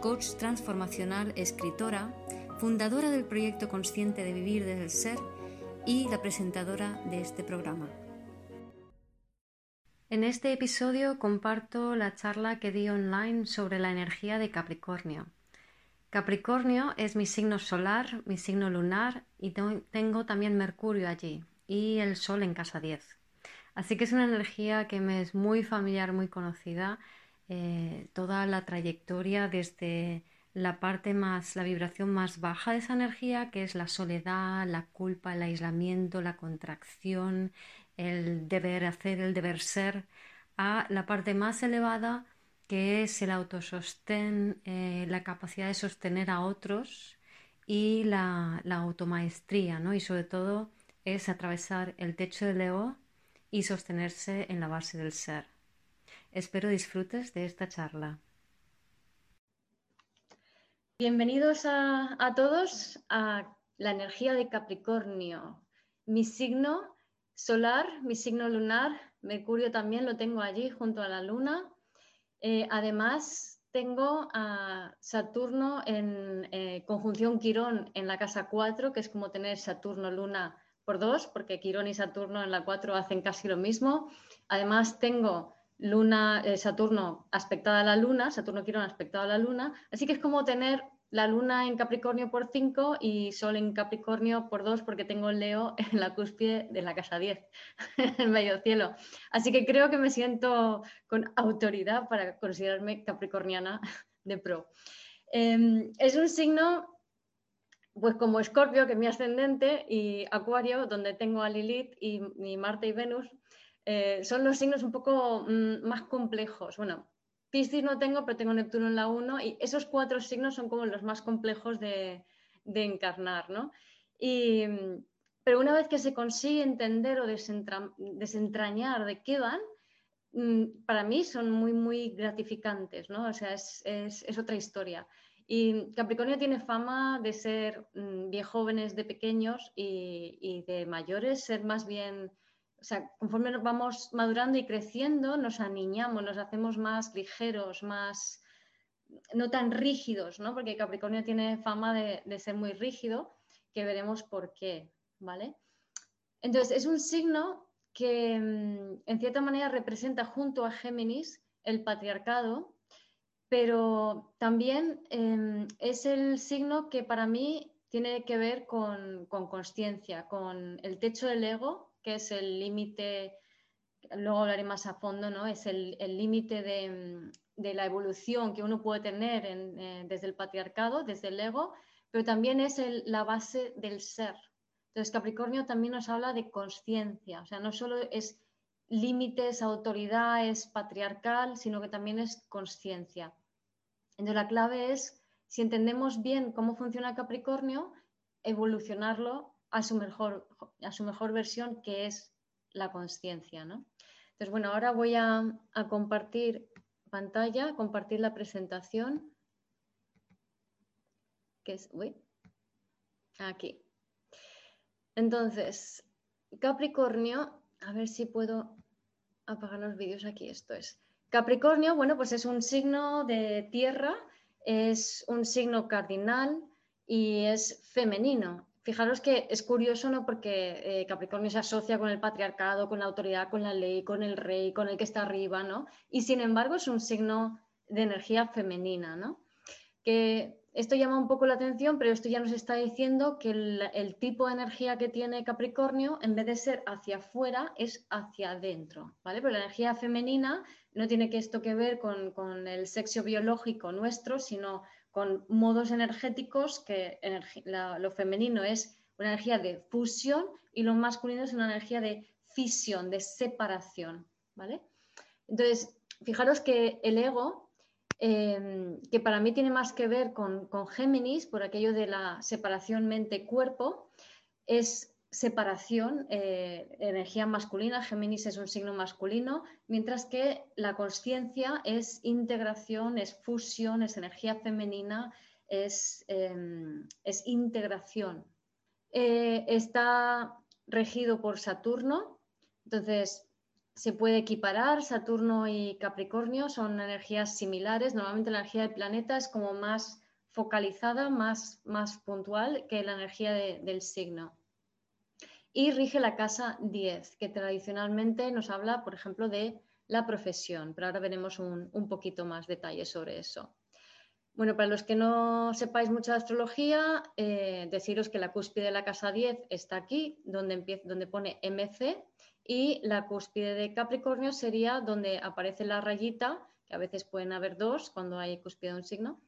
coach transformacional, escritora, fundadora del proyecto consciente de vivir desde el ser y la presentadora de este programa. En este episodio comparto la charla que di online sobre la energía de Capricornio. Capricornio es mi signo solar, mi signo lunar y tengo también Mercurio allí y el Sol en casa 10. Así que es una energía que me es muy familiar, muy conocida, eh, toda la trayectoria desde la parte más, la vibración más baja de esa energía, que es la soledad, la culpa, el aislamiento, la contracción, el deber hacer, el deber ser, a la parte más elevada, que es el autosostén, eh, la capacidad de sostener a otros y la, la automaestría, ¿no? Y sobre todo es atravesar el techo del ego y sostenerse en la base del ser. Espero disfrutes de esta charla. Bienvenidos a, todos a la energía de Capricornio. Mi signo solar, mi signo lunar, Mercurio también lo tengo allí junto a la luna. Eh, además, tengo a Saturno en eh, conjunción Quirón en la casa 4, que es como tener Saturno-Luna por dos, porque Quirón y Saturno en la 4 hacen casi lo mismo. Además, tengo Luna, eh, Saturno aspectada a la Luna, Saturno Quirón aspectado a la Luna, así que es como tener la Luna en Capricornio por 5 y Sol en Capricornio por 2 porque tengo Leo en la cúspide de la casa 10, en medio cielo. Así que creo que me siento con autoridad para considerarme capricorniana de pro. Em, es un signo pues como Escorpio, que es mi ascendente, y Acuario, donde tengo a Lilith y, Marte y Venus, eh, son los signos un poco mm, más complejos. Bueno, Piscis no tengo, pero tengo Neptuno en la 1 y esos cuatro signos son como los más complejos de, encarnar, ¿no? pero una vez que se consigue entender o desentrañar de qué van, mm, para mí son muy, muy gratificantes, ¿no? O sea, es, es otra historia. Y Capricornio tiene fama de ser mm, bien jóvenes de pequeños y, de mayores ser más bien, o sea, conforme vamos madurando y creciendo, nos aniñamos, nos hacemos más ligeros, más, no tan rígidos, ¿no? Porque Capricornio tiene fama de, de ser muy rígido, que veremos por qué, ¿vale? Entonces, es un signo que mm, en cierta manera representa junto a Géminis el patriarcado pero también em, es el signo que para mí tiene que ver con conciencia, con, el techo del ego, que es el límite, luego hablaré más a fondo, ¿no? es el límite de, la evolución que uno puede tener eh, desde el patriarcado, desde el ego, pero también es la base del ser. Entonces Capricornio también nos habla de conciencia, o sea, no solo es límites, autoridad, es patriarcal, sino que también es conciencia. Entonces la clave es, si entendemos bien cómo funciona Capricornio, evolucionarlo a su mejor, a su mejor versión, que es la conciencia. ¿no? Entonces, bueno, ahora voy a, compartir pantalla, compartir la presentación. Que es, aquí. Entonces, Capricornio, a ver si puedo apagar los vídeos aquí, esto es. Capricornio, bueno, pues es un signo de tierra, es un signo cardinal y es femenino. Fijaros que es curioso, ¿no? Porque eh, Capricornio se asocia con el patriarcado, con la autoridad, con la ley, con el rey, con el que está arriba, ¿no? Y sin embargo es un signo de energía femenina, ¿no? Que esto llama un poco la atención, pero esto ya nos está diciendo que el, tipo de energía que tiene Capricornio, en vez de ser hacia afuera, es hacia adentro, ¿vale? Pero la energía femenina no tiene que esto que ver con, el sexo biológico nuestro, sino con modos energéticos, que lo femenino es una energía de fusión y lo masculino es una energía de fisión, de separación, ¿vale? Entonces, fijaros que el ego em, que para mí tiene más que ver con, con Géminis, por aquello de la separación mente-cuerpo, es separación, eh, energía masculina, Géminis es un signo masculino, mientras que la conciencia es integración, es fusión, es energía femenina, es, em, integración. Eh, está regido por Saturno, entonces se puede equiparar, Saturno y Capricornio son energías similares, normalmente la energía del planeta es como más focalizada, más, más puntual que la energía del signo y rige la casa 10, que tradicionalmente nos habla, por ejemplo, de la profesión, pero ahora veremos un, poquito más detalles sobre eso. Bueno, para los que no sepáis mucho de astrología, eh, deciros que la cúspide de la casa 10 está aquí, donde, empieza, donde pone MC, y la cúspide de Capricornio sería donde aparece la rayita, que a veces pueden haber dos cuando hay cúspide de un signo,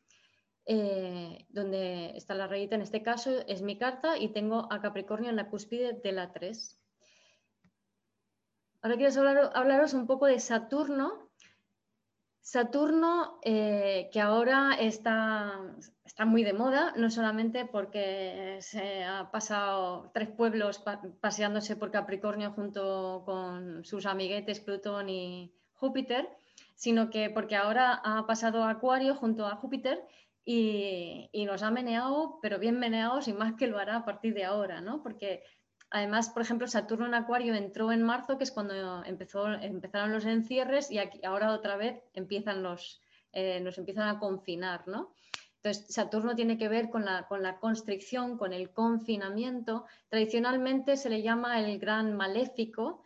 eh, donde está la rayita, en este caso es mi carta y tengo a Capricornio en la cúspide de la 3. Ahora quiero hablaros un poco de Saturno. Saturno, eh, que ahora está, está, muy de moda, no solamente porque se ha pasado tres pueblos paseándose por Capricornio junto con sus amiguetes Plutón y Júpiter, sino que porque ahora ha pasado a Acuario junto a Júpiter y, nos ha meneado, pero bien meneados y más que lo hará a partir de ahora, ¿no? Porque además, por ejemplo, Saturno en Acuario entró en marzo, que es cuando empezó, empezaron los encierres y aquí, ahora otra vez empiezan los, eh, nos empiezan a confinar, ¿no? Entonces, Saturno tiene que ver con la, con la, constricción, con el confinamiento. Tradicionalmente se le llama el gran maléfico.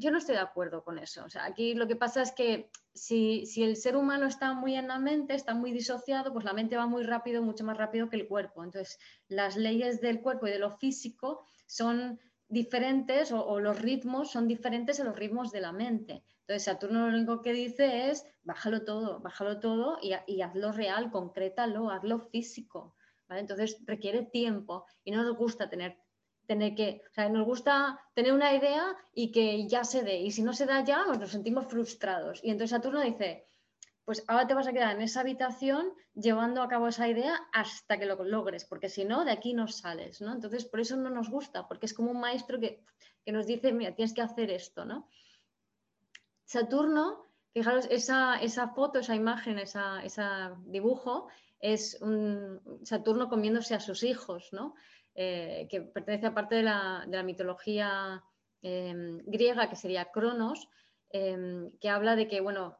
Yo no estoy de acuerdo con eso. O sea, aquí lo que pasa es que si, el ser humano está muy en la mente, está muy disociado, pues la mente va muy rápido, mucho más rápido que el cuerpo. Entonces, las leyes del cuerpo y de lo físico son diferentes o, los ritmos son diferentes a los ritmos de la mente. Entonces, Saturno lo único que dice es, bájalo todo, bájalo todo y, hazlo real, concrétalo, hazlo físico. Entonces, requiere tiempo y no nos gusta tener tener que, o sea, nos gusta tener una idea y que ya se dé, y si no se da ya, pues nos sentimos frustrados. Y entonces Saturno dice, pues ahora te vas a quedar en esa habitación llevando a cabo esa idea hasta que lo logres, porque si no, de aquí no sales, ¿no? Entonces, por eso no nos gusta, porque es como un maestro que, nos dice, mira, tienes que hacer esto, ¿no? Saturno, fijaros, esa, esa foto, esa imagen, ese dibujo, es un Saturno comiéndose a sus hijos, ¿no? Eh, que pertenece a parte de la, mitología em, griega, que sería Cronos, em, que habla de que bueno,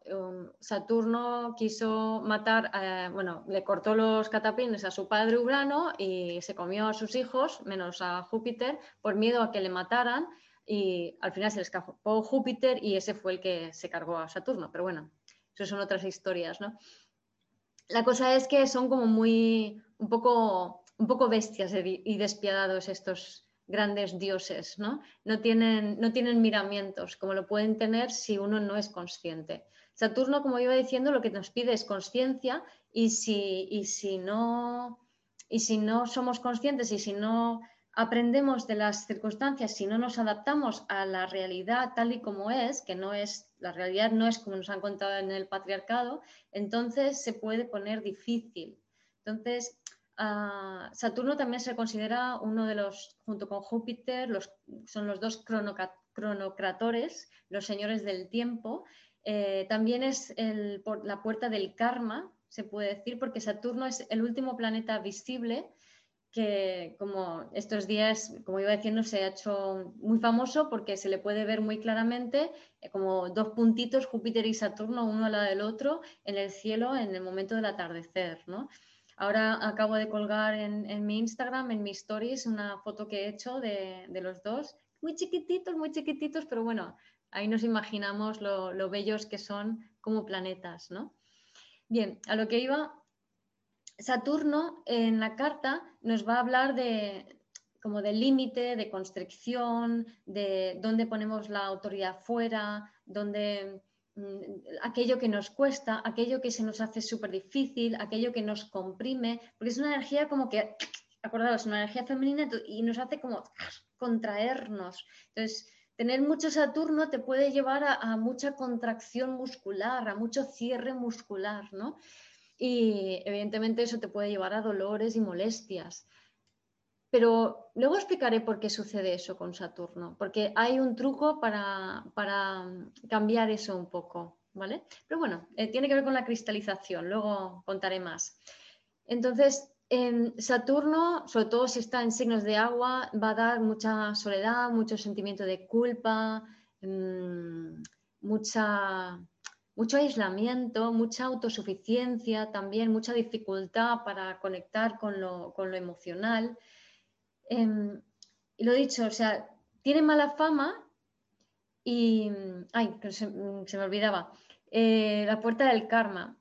Saturno quiso matar, bueno, le cortó los catapines a su padre Urano y se comió a sus hijos, menos a Júpiter, por miedo a que le mataran y al final se le escapó Júpiter y ese fue el que se cargó a Saturno. Pero bueno, eso son otras historias, ¿no? La cosa es que son como muy, un poco un poco bestias y despiadados estos grandes dioses, ¿no? No tienen, no tienen miramientos, como lo pueden tener si uno no es consciente. Saturno, como iba diciendo, lo que nos pide es conciencia y si, y si, no, y si no somos conscientes y si no aprendemos de las circunstancias, si no nos adaptamos a la realidad tal y como es, que no es, la realidad no es como nos han contado en el patriarcado, entonces se puede poner difícil. Entonces, Saturno también se considera uno de los, junto con Júpiter, los, son los dos cronocratores, los señores del tiempo. Eh, también es la puerta del karma, se puede decir, porque Saturno es el último planeta visible que como estos días, como iba diciendo, se ha hecho muy famoso porque se le puede ver muy claramente eh, como dos puntitos, Júpiter y Saturno, uno al lado del otro, en el cielo en el momento del atardecer. ¿no? Ahora acabo de colgar en, mi Instagram, en mis stories, una foto que he hecho de, los dos, muy chiquititos, muy chiquititos, pero bueno, ahí nos imaginamos lo, bellos que son como planetas, ¿no? Bien, a lo que iba, Saturno en la carta nos va a hablar de como de límite, de constricción, de dónde ponemos la autoridad fuera, dónde aquello que nos cuesta, aquello que se nos hace súper difícil, aquello que nos comprime, porque es una energía como que, acordaos, una energía femenina y nos hace como contraernos. Entonces, tener mucho Saturno te puede llevar a, mucha contracción muscular, a mucho cierre muscular, ¿no? Y evidentemente eso te puede llevar a dolores y molestias. Pero luego explicaré por qué sucede eso con Saturno, porque hay un truco para, cambiar eso un poco, ¿vale? Pero bueno, eh, tiene que ver con la cristalización, luego contaré más. Entonces, Saturno, sobre todo si está en signos de agua, va a dar mucha soledad, mucho sentimiento de culpa, mm, mucha, mucho aislamiento, mucha autosuficiencia también, mucha dificultad para conectar con lo, emocional. Em, y lo dicho, o sea, tiene mala fama y, ay, se, me olvidaba, eh, la puerta del karma.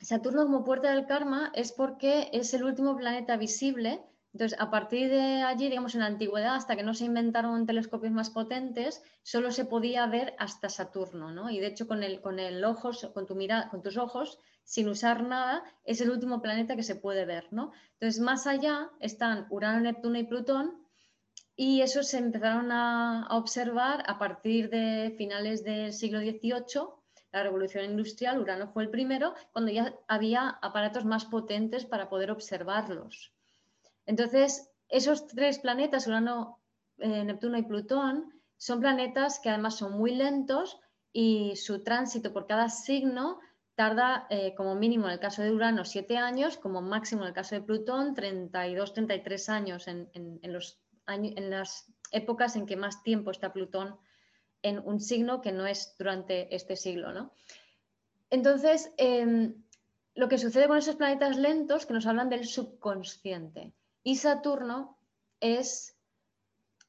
Saturno como puerta del karma es porque es el último planeta visible. Entonces, a partir de allí, digamos, en la antigüedad, hasta que no se inventaron telescopios más potentes, solo se podía ver hasta Saturno, ¿no? Y de hecho, con el, con el ojo, con, tu mirada, con tus ojos, sin usar nada, es el último planeta que se puede ver, ¿no? Entonces, más allá están Urano, Neptuno y Plutón, y eso se empezaron a, observar a partir de finales del siglo XVIII la revolución industrial, Urano fue el primero, cuando ya había aparatos más potentes para poder observarlos. Entonces, esos tres planetas, Urano, eh, Neptuno y Plutón, son planetas que además son muy lentos y su tránsito por cada signo tarda eh, como mínimo en el caso de Urano siete años, como máximo en el caso de Plutón 32, 33 años en, los en las épocas en que más tiempo está Plutón en un signo que no es durante este siglo. ¿no? Entonces, em, lo que sucede con esos planetas lentos que nos hablan del subconsciente. Y Saturno es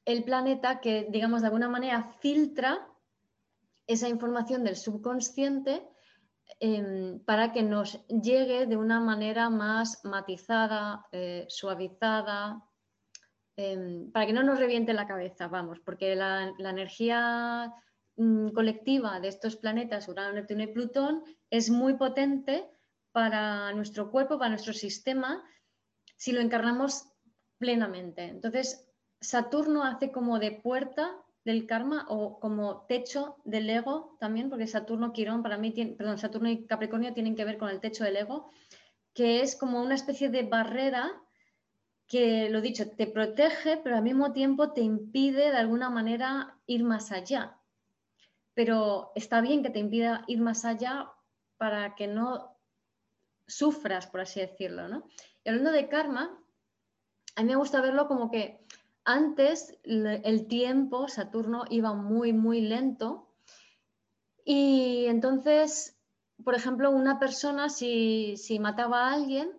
el planeta que, digamos, de alguna manera filtra esa información del subconsciente em, para que nos llegue de una manera más matizada, eh, suavizada, Em, para que no nos reviente la cabeza, vamos, porque la, energía mm, colectiva de estos planetas, Urano, Neptuno y Plutón, es muy potente para nuestro cuerpo, para nuestro sistema, si lo encarnamos plenamente. Entonces, Saturno hace como de puerta del karma o como techo del ego también, porque Saturno, Quirón, para mí, perdón, Saturno y Capricornio tienen que ver con el techo del ego, que es como una especie de barrera que, lo dicho, te protege, pero al mismo tiempo te impide de alguna manera ir más allá. Pero está bien que te impida ir más allá para que no sufras, por así decirlo. ¿no? Y hablando de karma, a mí me gusta verlo como que antes el tiempo, Saturno, iba muy, muy lento. Y entonces, por ejemplo, una persona si, si mataba a alguien,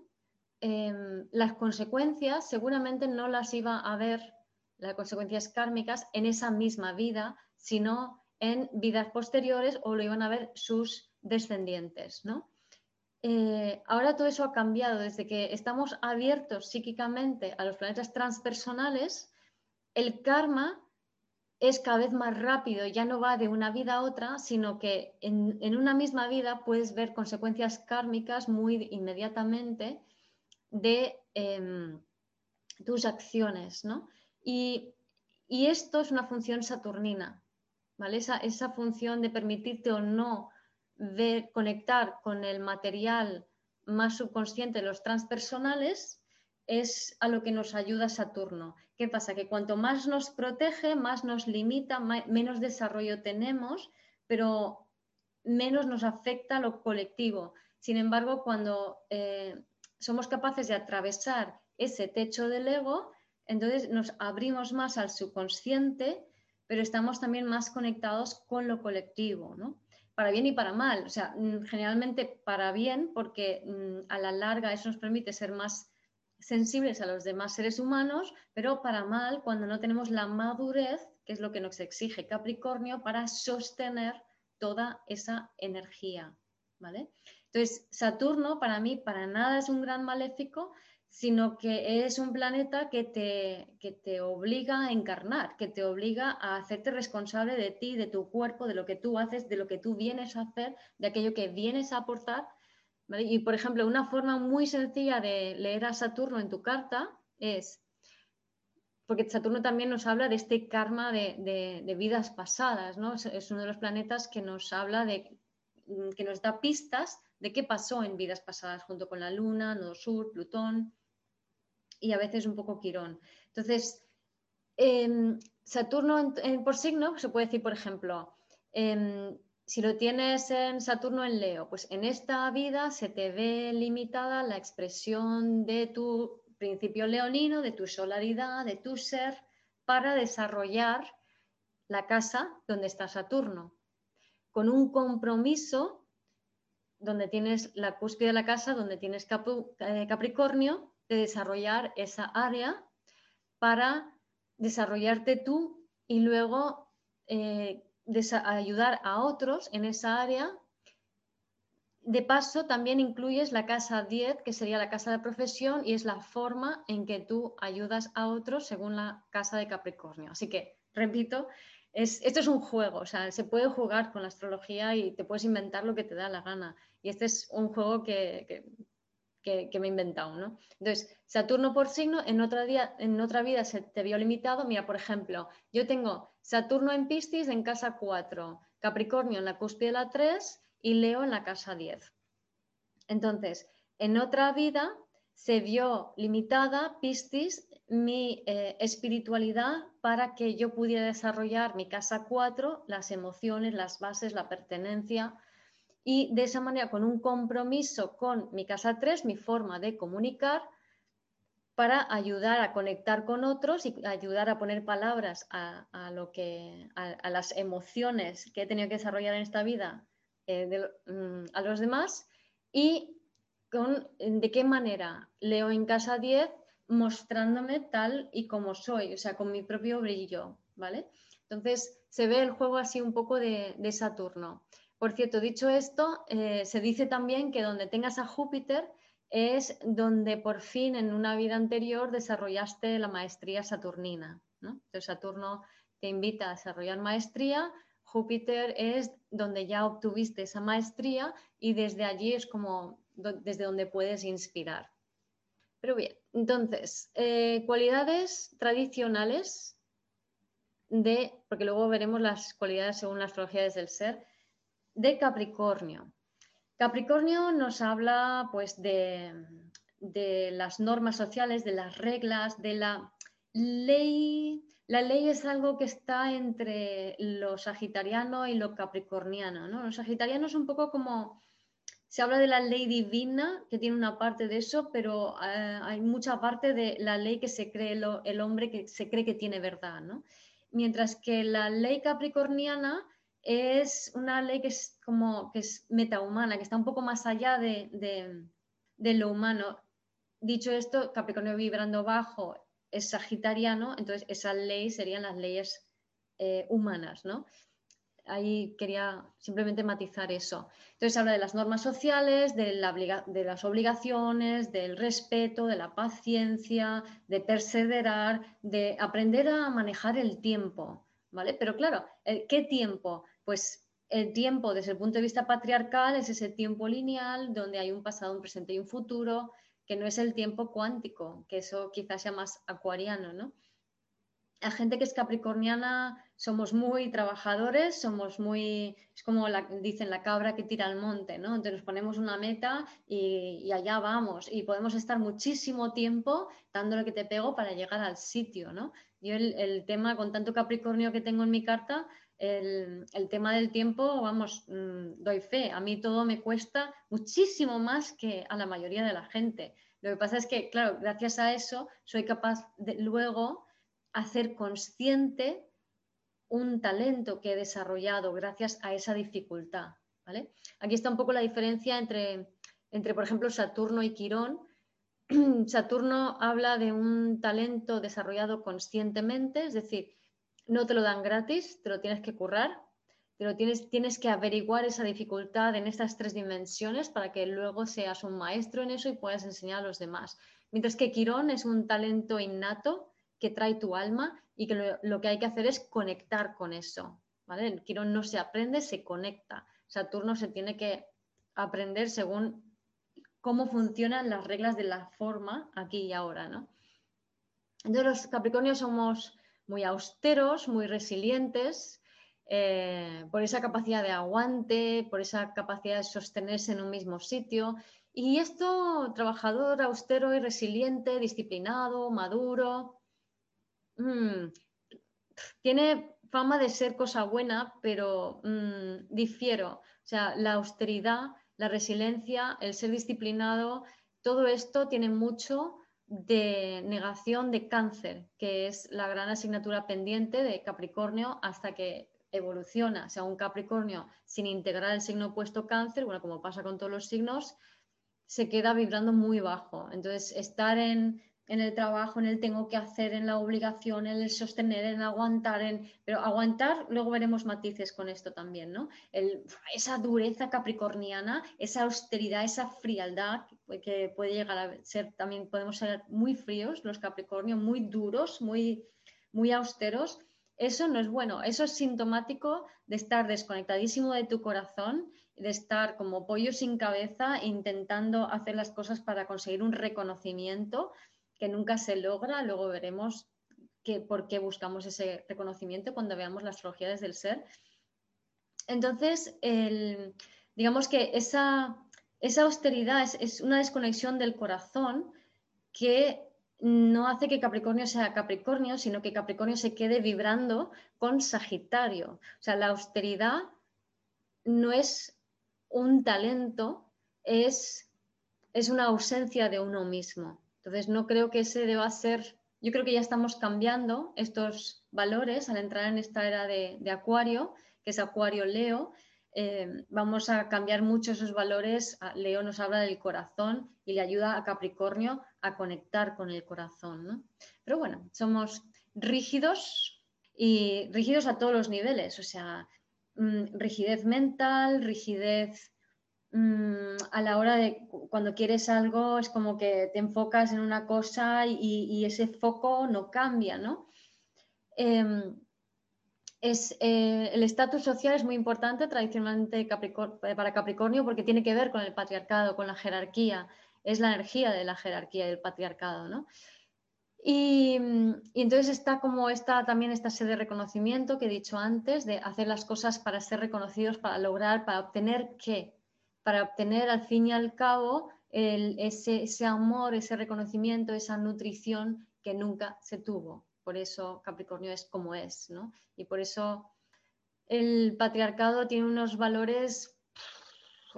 Em, las consecuencias seguramente no las iba a ver, las consecuencias kármicas, en esa misma vida, sino en vidas posteriores o lo iban a ver sus descendientes. ¿no? Eh, ahora todo eso ha cambiado. Desde que estamos abiertos psíquicamente a los planetas transpersonales, el karma es cada vez más rápido, ya no va de una vida a otra, sino que en, una misma vida puedes ver consecuencias kármicas muy inmediatamente de em, tus acciones, ¿no? Y, esto es una función saturnina, ¿vale? Esa, función de permitirte o no ver, conectar con el material más subconsciente, los transpersonales, es a lo que nos ayuda Saturno. ¿Qué pasa? Que cuanto más nos protege, más nos limita, menos desarrollo tenemos, pero menos nos afecta lo colectivo. Sin embargo, cuando eh, somos capaces de atravesar ese techo del ego, entonces nos abrimos más al subconsciente, pero estamos también más conectados con lo colectivo, ¿no? Para bien y para mal, o sea, mm, generalmente para bien, porque mm, a la larga eso nos permite ser más sensibles a los demás seres humanos, pero para mal cuando no tenemos la madurez, que es lo que nos exige Capricornio, para sostener toda esa energía, ¿vale? Entonces, Saturno para mí para nada es un gran maléfico, sino que es un planeta que te, que te obliga a encarnar, que te obliga a hacerte responsable de ti, de tu cuerpo, de lo que tú haces, de lo que tú vienes a hacer, de aquello que vienes a aportar. Y, por ejemplo, una forma muy sencilla de leer a Saturno en tu carta es, porque Saturno también nos habla de este karma de, vidas pasadas, ¿no? Es, uno de los planetas que nos habla de, mm, que nos da pistas de qué pasó en vidas pasadas junto con la Luna, Nodo Sur, Plutón y a veces un poco Quirón. Entonces, em, Saturno por signo se puede decir, por ejemplo, em, si lo tienes en Saturno en Leo, pues en esta vida se te ve limitada la expresión de tu principio leonino, de tu solaridad, de tu ser, para desarrollar la casa donde está Saturno, con un compromiso donde tienes la cúspide de la casa, donde tienes eh, Capricornio, de desarrollar esa área para desarrollarte tú y luego eh, ayudar a otros en esa área. De paso, también incluyes la casa 10, que sería la casa de profesión, y es la forma en que tú ayudas a otros según la casa de Capricornio. Así que, repito, esto es un juego, o sea, se puede jugar con la astrología y te puedes inventar lo que te da la gana. Y este es un juego que, que, me he inventado, ¿no? Entonces, Saturno por signo, en otra, día, en otra vida se te vio limitado. Mira, por ejemplo, yo tengo Saturno en Piscis en casa 4, Capricornio en la cúspide de la 3 y Leo en la casa 10. Entonces, en otra vida se vio limitada Piscis mi eh, espiritualidad para que yo pudiera desarrollar mi casa 4, las emociones, las bases, la pertenencia, y de esa manera con un compromiso con mi casa 3, mi forma de comunicar, para ayudar a conectar con otros y ayudar a poner palabras a, lo que, a, las emociones que he tenido que desarrollar en esta vida eh, mm, a los demás y con, de qué manera leo en casa 10 mostrándome tal y como soy, o sea, con mi propio brillo, ¿vale? Entonces se ve el juego así un poco de Saturno. Por cierto, dicho esto, eh, se dice también que donde tengas a Júpiter es donde por fin en una vida anterior desarrollaste la maestría saturnina. Entonces Saturno te invita a desarrollar maestría, Júpiter es donde ya obtuviste esa maestría y desde allí es como desde donde puedes inspirar. Pero bien, entonces, eh, cualidades tradicionales de, porque luego veremos las cualidades según la astrología desde el ser, de Capricornio. Capricornio nos habla pues de, las normas sociales, de las reglas, de la ley. La ley es algo que está entre lo sagitariano y lo capricorniano. ¿no? Lo sagitariano es un poco como, se habla de la ley divina, que tiene una parte de eso, pero eh, hay mucha parte de la ley que se cree el hombre, que se cree que tiene verdad. ¿no? Mientras que la ley capricorniana es una ley que es como que es metahumana, que está un poco más allá de, lo humano. Dicho esto, Capricornio vibrando bajo es sagitariano, entonces esa ley serían las leyes eh, humanas, ¿no? Ahí quería simplemente matizar eso. Entonces habla de las normas sociales, de, de las obligaciones, del respeto, de la paciencia, de perseverar, de aprender a manejar el tiempo, ¿vale? Pero claro, ¿qué tiempo? Pues el tiempo desde el punto de vista patriarcal es ese tiempo lineal donde hay un pasado, un presente y un futuro, que no es el tiempo cuántico, que eso quizás sea más acuariano, ¿no? La gente que es capricorniana somos muy trabajadores, somos muy, es como dicen la cabra que tira al monte, ¿no? Entonces nos ponemos una meta y, allá vamos y podemos estar muchísimo tiempo dando lo que te pego para llegar al sitio, ¿no? Yo el, tema, con tanto Capricornio que tengo en mi carta, el, tema del tiempo, vamos, mm, doy fe. A mí todo me cuesta muchísimo más que a la mayoría de la gente. Lo que pasa es que, claro, gracias a eso soy capaz de luego hacer consciente un talento que he desarrollado gracias a esa dificultad. ¿vale? Aquí está un poco la diferencia entre, entre, por ejemplo, Saturno y Quirón, Saturno habla de un talento desarrollado conscientemente, es decir, no te lo dan gratis, te lo tienes que currar, pero tienes, tienes que averiguar esa dificultad en estas tres dimensiones para que luego seas un maestro en eso y puedas enseñar a los demás. Mientras que Quirón es un talento innato que trae tu alma y que lo, que hay que hacer es conectar con eso. ¿vale? Quirón no se aprende, se conecta. Saturno se tiene que aprender según cómo funcionan las reglas de la forma aquí y ahora, ¿no? Entonces los Capricornios somos muy austeros, muy resilientes, eh, por esa capacidad de aguante, por esa capacidad de sostenerse en un mismo sitio. Y esto, trabajador, austero y resiliente, disciplinado, maduro, mm, tiene fama de ser cosa buena, pero mm, difiero. O sea, la austeridad, la resiliencia, el ser disciplinado, todo esto tiene mucho de negación de cáncer, que es la gran asignatura pendiente de Capricornio hasta que evoluciona. O sea, un Capricornio sin integrar el signo opuesto cáncer, bueno, como pasa con todos los signos, se queda vibrando muy bajo. Entonces, estar en en el trabajo, en el tengo que hacer, en la obligación, en el sostener, en aguantar, en... pero aguantar, luego veremos matices con esto también, ¿no? esa dureza capricorniana, esa austeridad, esa frialdad que puede llegar a ser, también podemos ser muy fríos los capricornios, muy duros, muy, muy austeros. Eso no es bueno, eso es sintomático de estar desconectadísimo de tu corazón, de estar como pollo sin cabeza intentando hacer las cosas para conseguir un reconocimiento que nunca se logra. Luego veremos por qué buscamos ese reconocimiento cuando veamos las astrología del ser. Entonces, digamos que esa, esa austeridad es, una desconexión del corazón que no hace que Capricornio sea Capricornio, sino que Capricornio se quede vibrando con Sagitario. O sea, la austeridad no es un talento, es, es una ausencia de uno mismo. Entonces, no creo que ese deba ser, yo creo que ya estamos cambiando estos valores al entrar en esta era de, Acuario, que es Acuario Leo. Eh, vamos a cambiar mucho esos valores. Leo nos habla del corazón y le ayuda a Capricornio a conectar con el corazón. Pero bueno, somos rígidos y rígidos a todos los niveles, o sea, mm, rigidez mental, rigidez Mm, a la hora de cuando quieres algo es como que te enfocas en una cosa y, ese foco no cambia, ¿no? Em, es, eh, el estatus social es muy importante tradicionalmente para Capricornio porque tiene que ver con el patriarcado, con la jerarquía, es la energía de la jerarquía y del patriarcado, ¿no? Y, y, entonces está como esta, también esta sede de reconocimiento que he dicho antes, de hacer las cosas para ser reconocidos, para lograr, para obtener qué, para obtener al fin y al cabo ese, amor, ese reconocimiento, esa nutrición que nunca se tuvo. Por eso Capricornio es como es, ¿no? Y por eso el patriarcado tiene unos valores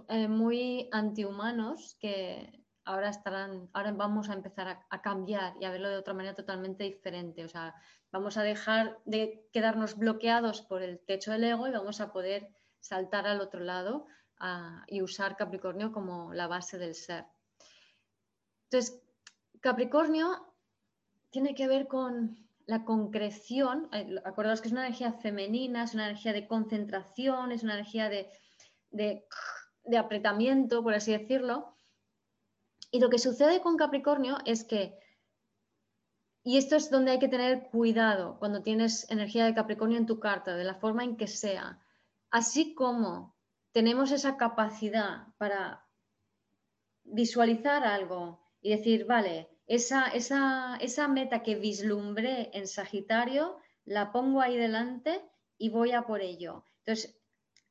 eh, muy antihumanos que ahora estarán, ahora vamos a empezar a, a, cambiar y a verlo de otra manera totalmente diferente. O sea, vamos a dejar de quedarnos bloqueados por el techo del ego y vamos a poder saltar al otro lado y usar Capricornio como la base del ser. Entonces, Capricornio tiene que ver con la concreción, eh, acordaos que es una energía femenina, es una energía de concentración, es una energía de, de apretamiento, por así decirlo. Y lo que sucede con Capricornio es que, y esto es donde hay que tener cuidado cuando tienes energía de Capricornio en tu carta, de la forma en que sea, así como tenemos esa capacidad para visualizar algo y decir, vale, esa, esa, esa meta que vislumbré en Sagitario, la pongo ahí delante y voy a por ello. Entonces,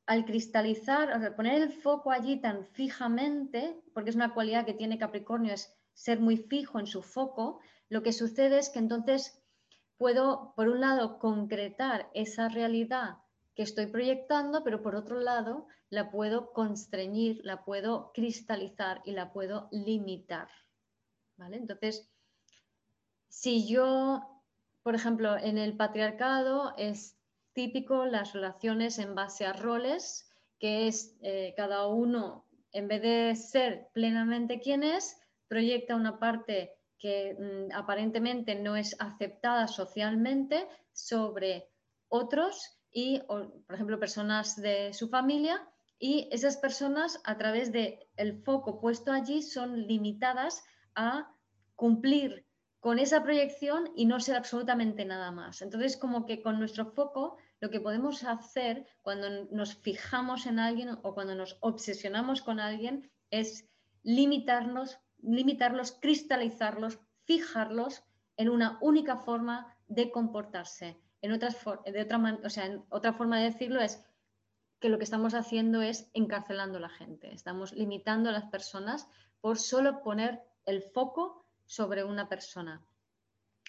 al cristalizar, al poner el foco allí tan fijamente, porque es una cualidad que tiene Capricornio, es ser muy fijo en su foco, lo que sucede es que entonces puedo, por un lado, concretar esa realidad que estoy proyectando, pero por otro lado la puedo constreñir, la puedo cristalizar y la puedo limitar. ¿Vale? Entonces, si yo, por ejemplo, en el patriarcado es típico las relaciones en base a roles, que es eh, cada uno, en vez de ser plenamente quien es, proyecta una parte que mm, aparentemente no es aceptada socialmente sobre otros y, por ejemplo, personas de su familia y esas personas a través del el foco puesto allí son limitadas a cumplir con esa proyección y no ser absolutamente nada más. Entonces, como que con nuestro foco, lo que podemos hacer cuando nos fijamos en alguien o cuando nos obsesionamos con alguien es limitarnos, limitarlos, cristalizarlos, fijarlos en una única forma de comportarse. De otra, o sea, otra forma de decirlo es que lo que estamos haciendo es encarcelando a la gente, estamos limitando a las personas por solo poner el foco sobre una persona.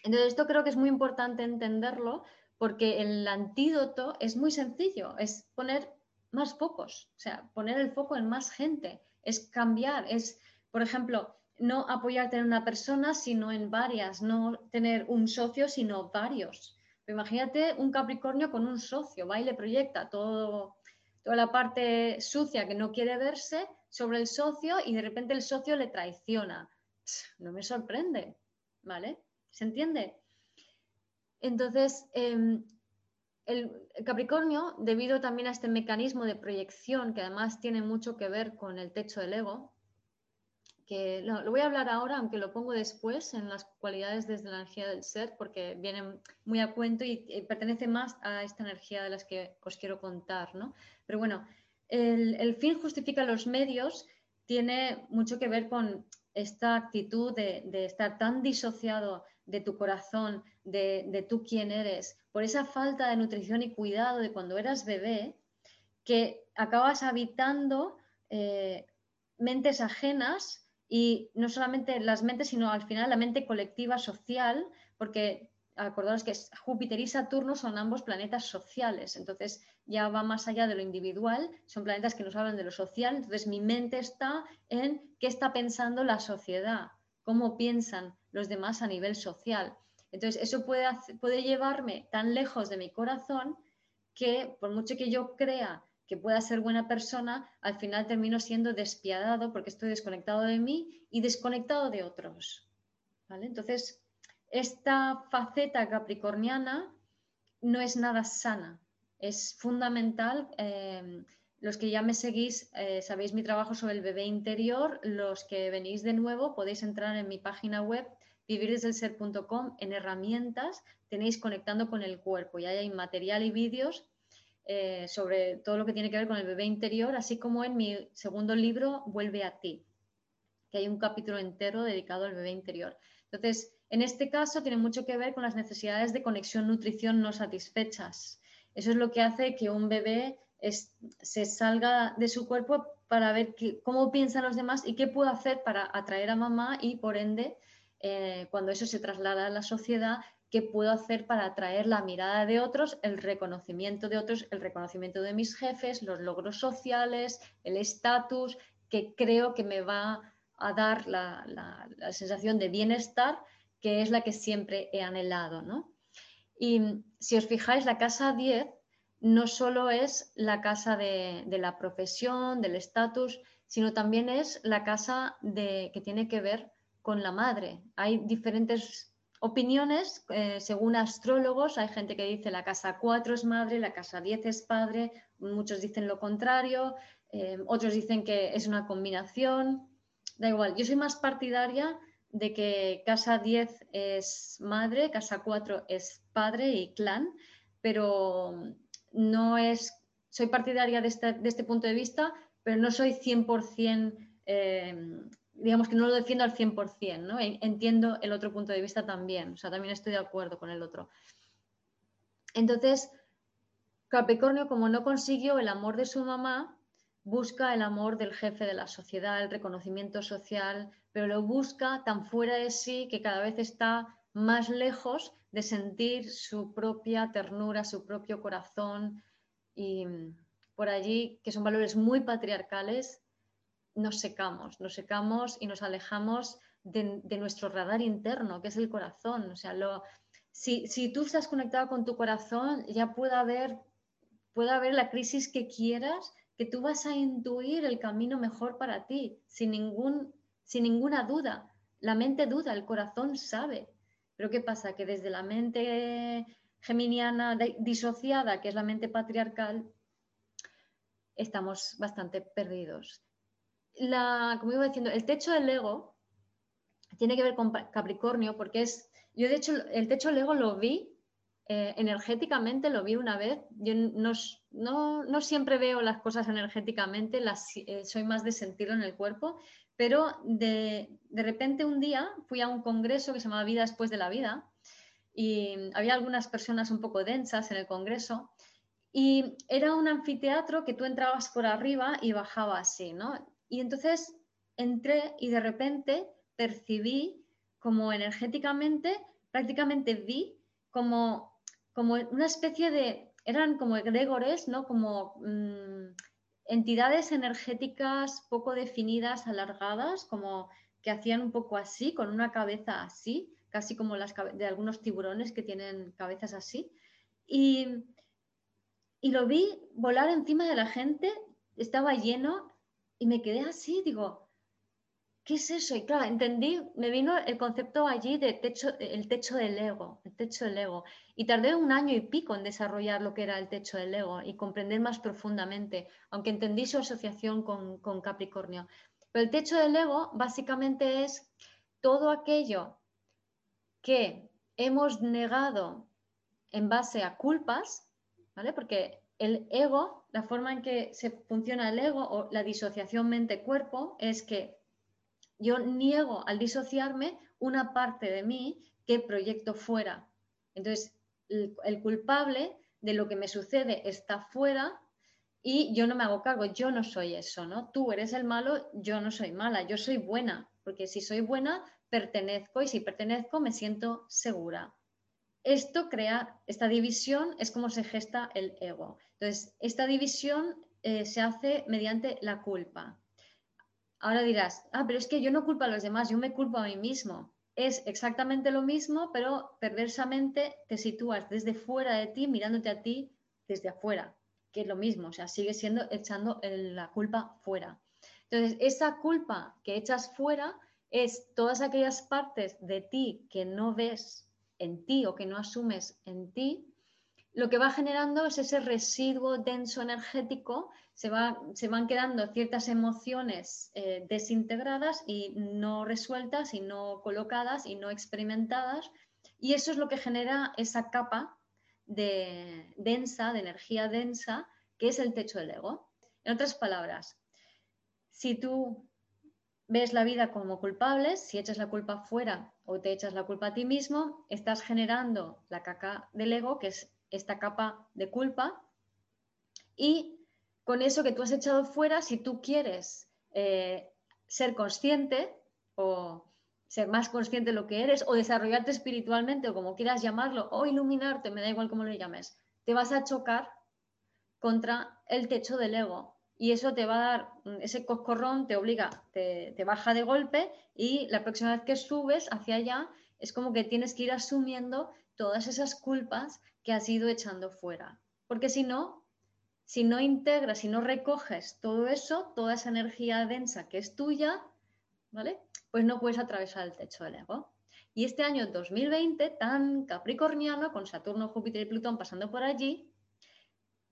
Entonces, esto creo que es muy importante entenderlo porque el antídoto es muy sencillo, es poner más focos, o sea, poner el foco en más gente, es cambiar, es, por ejemplo, no apoyarte en una persona, sino en varias, no tener un socio, sino varios. Imagínate un Capricornio con un socio, va y le proyecta todo toda la parte sucia que no quiere verse sobre el socio y de repente el socio le traiciona. No me sorprende, ¿vale? ¿Se entiende? Entonces, em, el Capricornio, debido también a este mecanismo de proyección, que además tiene mucho que ver con el techo del ego, lo, voy a hablar ahora, aunque lo pongo después en las cualidades desde la energía del ser, porque viene muy a cuento y, pertenece más a esta energía de las que os quiero contar, ¿no? Pero bueno, el, fin justifica los medios tiene mucho que ver con esta actitud de, estar tan disociado de tu corazón, de, tú quién eres, por esa falta de nutrición y cuidado de cuando eras bebé, que acabas habitando eh, mentes ajenas y no solamente las mentes, sino al final la mente colectiva social, porque acordaros que Júpiter y Saturno son ambos planetas sociales, entonces ya va más allá de lo individual, son planetas que nos hablan de lo social, entonces mi mente está en qué está pensando la sociedad, cómo piensan los demás a nivel social. Entonces eso puede, puede llevarme tan lejos de mi corazón que por mucho que yo crea que pueda ser buena persona, al final termino siendo despiadado porque estoy desconectado de mí y desconectado de otros. ¿vale? Entonces, esta faceta capricorniana no es nada sana, es fundamental. Eh, los que ya me seguís, eh, sabéis mi trabajo sobre el bebé interior. Los que venís de nuevo, podéis entrar en mi página web vivirdesdelser.com en herramientas, tenéis conectando con el cuerpo y ahí hay material y vídeos eh, sobre todo lo que tiene que ver con el bebé interior, así como en mi segundo libro, Vuelve a ti, que hay un capítulo entero dedicado al bebé interior. Entonces, en este caso tiene mucho que ver con las necesidades de conexión nutrición no satisfechas. Eso es lo que hace que un bebé se salga de su cuerpo para ver cómo piensan los demás y qué puedo hacer para atraer a mamá y, por ende, eh, cuando eso se traslada a la sociedad, qué puedo hacer para atraer la mirada de otros, el reconocimiento de otros, el reconocimiento de mis jefes, los logros sociales, el estatus, que creo que me va a dar la, sensación de bienestar, que es la que siempre he anhelado. Y si os fijáis, la casa 10 no solo es la casa de, la profesión, del estatus, sino también es la casa de, que tiene que ver con la madre. Hay diferentes opiniones eh, según astrólogos. Hay gente que dice la casa 4 es madre, la casa 10 es padre, muchos dicen lo contrario, eh, otros dicen que es una combinación. Da igual, yo soy más partidaria de que casa 10 es madre, casa 4 es padre y clan, pero no es, soy partidaria de este, punto de vista, pero no soy 100% eh, digamos que no lo defiendo al 100%, ¿no? Entiendo el otro punto de vista también, o sea, también estoy de acuerdo con el otro. Entonces, Capricornio, como no consiguió el amor de su mamá, busca el amor del jefe de la sociedad, el reconocimiento social, pero lo busca tan fuera de sí que cada vez está más lejos de sentir su propia ternura, su propio corazón y por allí, que son valores muy patriarcales, nos secamos, nos secamos y nos alejamos de, nuestro radar interno, que es el corazón. O sea, lo, si, tú estás conectado con tu corazón, ya puede haber, puede haber la crisis que quieras, que tú vas a intuir el camino mejor para ti, sin, ningún, sin ninguna duda. La mente duda, el corazón sabe. Pero ¿qué pasa? Que desde la mente geminiana disociada, que es la mente patriarcal, estamos bastante perdidos la, como iba diciendo, el techo del ego tiene que ver con Capricornio porque es, yo de hecho el techo del ego lo vi eh, energéticamente, lo vi una vez, yo no, no, siempre veo las cosas energéticamente, las, eh, soy más de sentirlo en el cuerpo, pero de, de repente un día fui a un congreso que se llamaba Vida después de la vida y había algunas personas un poco densas en el congreso y era un anfiteatro que tú entrabas por arriba y bajaba así, ¿no? Y entonces entré y de repente percibí como energéticamente, prácticamente vi como, como una especie de, eran como egregores, ¿no? Como mm, entidades energéticas poco definidas, alargadas, como que hacían un poco así, con una cabeza así, casi como las de algunos tiburones que tienen cabezas así. Y y lo vi volar encima de la gente, estaba lleno y me quedé así, digo, ¿qué es eso? Y claro, entendí, me vino el concepto allí de techo, el techo del ego, el techo del ego. Y tardé un año y pico en desarrollar lo que era el techo del ego y comprender más profundamente, aunque entendí su asociación con, con Capricornio. Pero el techo del ego básicamente es todo aquello que hemos negado en base a culpas, porque el ego, la forma en que se funciona el ego o la disociación mente-cuerpo es que yo niego al disociarme una parte de mí que proyecto fuera. Entonces, el, culpable de lo que me sucede está fuera y yo no me hago cargo, yo no soy eso, ¿no? Tú eres el malo, yo no soy mala, yo soy buena, porque si soy buena, pertenezco y si pertenezco, me siento segura. Esto crea, esta división es como se gesta el ego. Entonces, esta división eh, se hace mediante la culpa. Ahora dirás, ah, pero es que yo no culpo a los demás, yo me culpo a mí mismo. Es exactamente lo mismo, pero perversamente te sitúas desde fuera de ti, mirándote a ti desde afuera, que es lo mismo, o sea, sigue siendo echando la culpa fuera. Entonces, esa culpa que echas fuera es todas aquellas partes de ti que no ves en ti o que no asumes en ti, lo que va generando es ese residuo denso energético, se, va, se van quedando ciertas emociones eh, desintegradas y no resueltas y no colocadas y no experimentadas. Y eso es lo que genera esa capa de densa, de energía densa, que es el techo del ego. En otras palabras, si tú ves la vida como culpable, si echas la culpa fuera o te echas la culpa a ti mismo, estás generando la caca del ego, que es esta capa de culpa, y con eso que tú has echado fuera, si tú quieres eh, ser consciente o ser más consciente de lo que eres o desarrollarte espiritualmente o como quieras llamarlo, o iluminarte, me da igual cómo lo llames, te vas a chocar contra el techo del ego, y eso te va a dar, mm, ese coscorrón te obliga, te, baja de golpe y la próxima vez que subes hacia allá es como que tienes que ir asumiendo todas esas culpas que has ido echando fuera. Porque si no, si no integras, si no recoges todo eso, toda esa energía densa que es tuya, ¿vale? Pues no puedes atravesar el techo del ego. Y este año 2020, tan capricorniano, con Saturno, Júpiter y Plutón pasando por allí,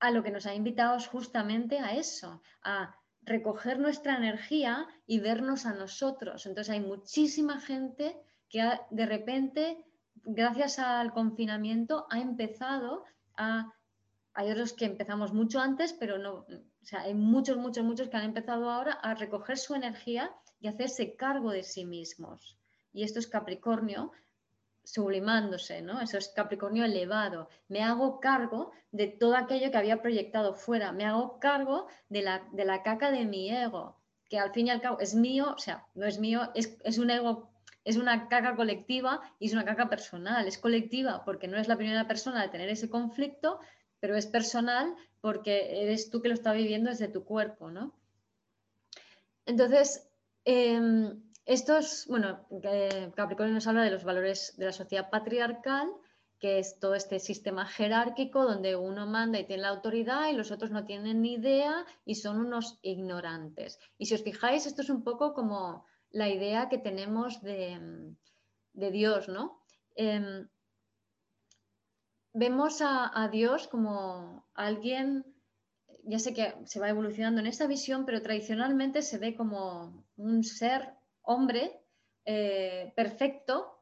a lo que nos ha invitado es justamente a eso, a recoger nuestra energía y vernos a nosotros. Entonces hay muchísima gente que de repente, gracias al confinamiento, ha empezado a... Hay otros que empezamos mucho antes, pero no, o sea, hay muchos, muchos, muchos que han empezado ahora a recoger su energía y hacerse cargo de sí mismos. Y esto es Capricornio, sublimándose, ¿no? Eso es Capricornio elevado. Me hago cargo de todo aquello que había proyectado fuera, me hago cargo de la, de la caca de mi ego, que al fin y al cabo es mío, o sea, no es mío, es, es un ego, es una caca colectiva y es una caca personal, es colectiva porque no es la primera persona de tener ese conflicto, pero es personal porque eres tú que lo está viviendo desde tu cuerpo, ¿no? Entonces, em, esto es, bueno, Capricornio nos habla de los valores de la sociedad patriarcal, que es todo este sistema jerárquico donde uno manda y tiene la autoridad y los otros no tienen ni idea y son unos ignorantes. Y si os fijáis, esto es un poco como la idea que tenemos de, Dios, ¿no? Em, vemos a, a, Dios como alguien, ya sé que se va evolucionando en esta visión, pero tradicionalmente se ve como un ser hombre eh, perfecto,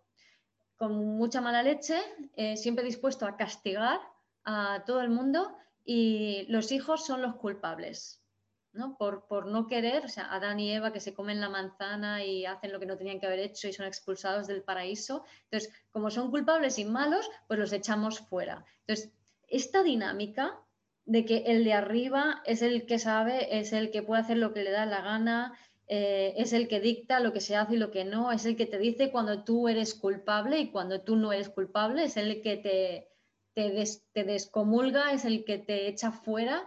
con mucha mala leche, eh, siempre dispuesto a castigar a todo el mundo y los hijos son los culpables. ¿no? Por, por, no querer, o sea, Adán y Eva que se comen la manzana y hacen lo que no tenían que haber hecho y son expulsados del paraíso. Entonces, como son culpables y malos, pues los echamos fuera. Entonces, esta dinámica de que el de arriba es el que sabe, es el que puede hacer lo que le da la gana, eh, es el que dicta lo que se hace y lo que no, es el que te dice cuando tú eres culpable y cuando tú no eres culpable, es el que te, te, descomulga, es el que te echa fuera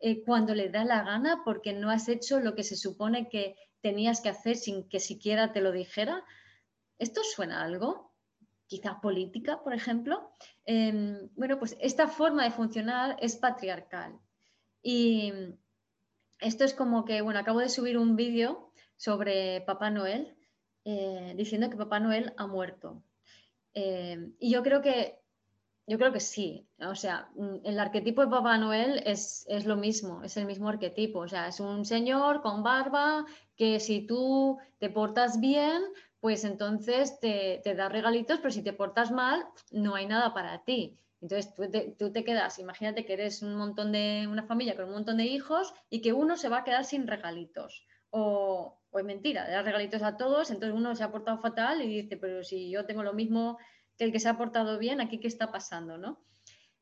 eh, cuando le da la gana porque no has hecho lo que se supone que tenías que hacer sin que siquiera te lo dijera. ¿Esto suena algo? Quizá política, por ejemplo. Em, bueno, pues esta forma de funcionar es patriarcal. Y esto es como que, bueno, acabo de subir un vídeo sobre Papá Noel eh, diciendo que Papá Noel ha muerto. Eh, y yo creo que yo creo que sí. O sea, mm, el arquetipo de Papá Noel es, es, lo mismo, es el mismo arquetipo. O sea, es un señor con barba que si tú te portas bien, pues entonces te, te da regalitos, pero si te portas mal, no hay nada para ti. Entonces tú te, quedas, imagínate que eres un montón de, una familia con un montón de hijos y que uno se va a quedar sin regalitos. O, es mentira, le das regalitos a todos, entonces uno se ha portado fatal y dice, pero si yo tengo lo mismo que el que se ha portado bien, aquí qué está pasando, ¿no?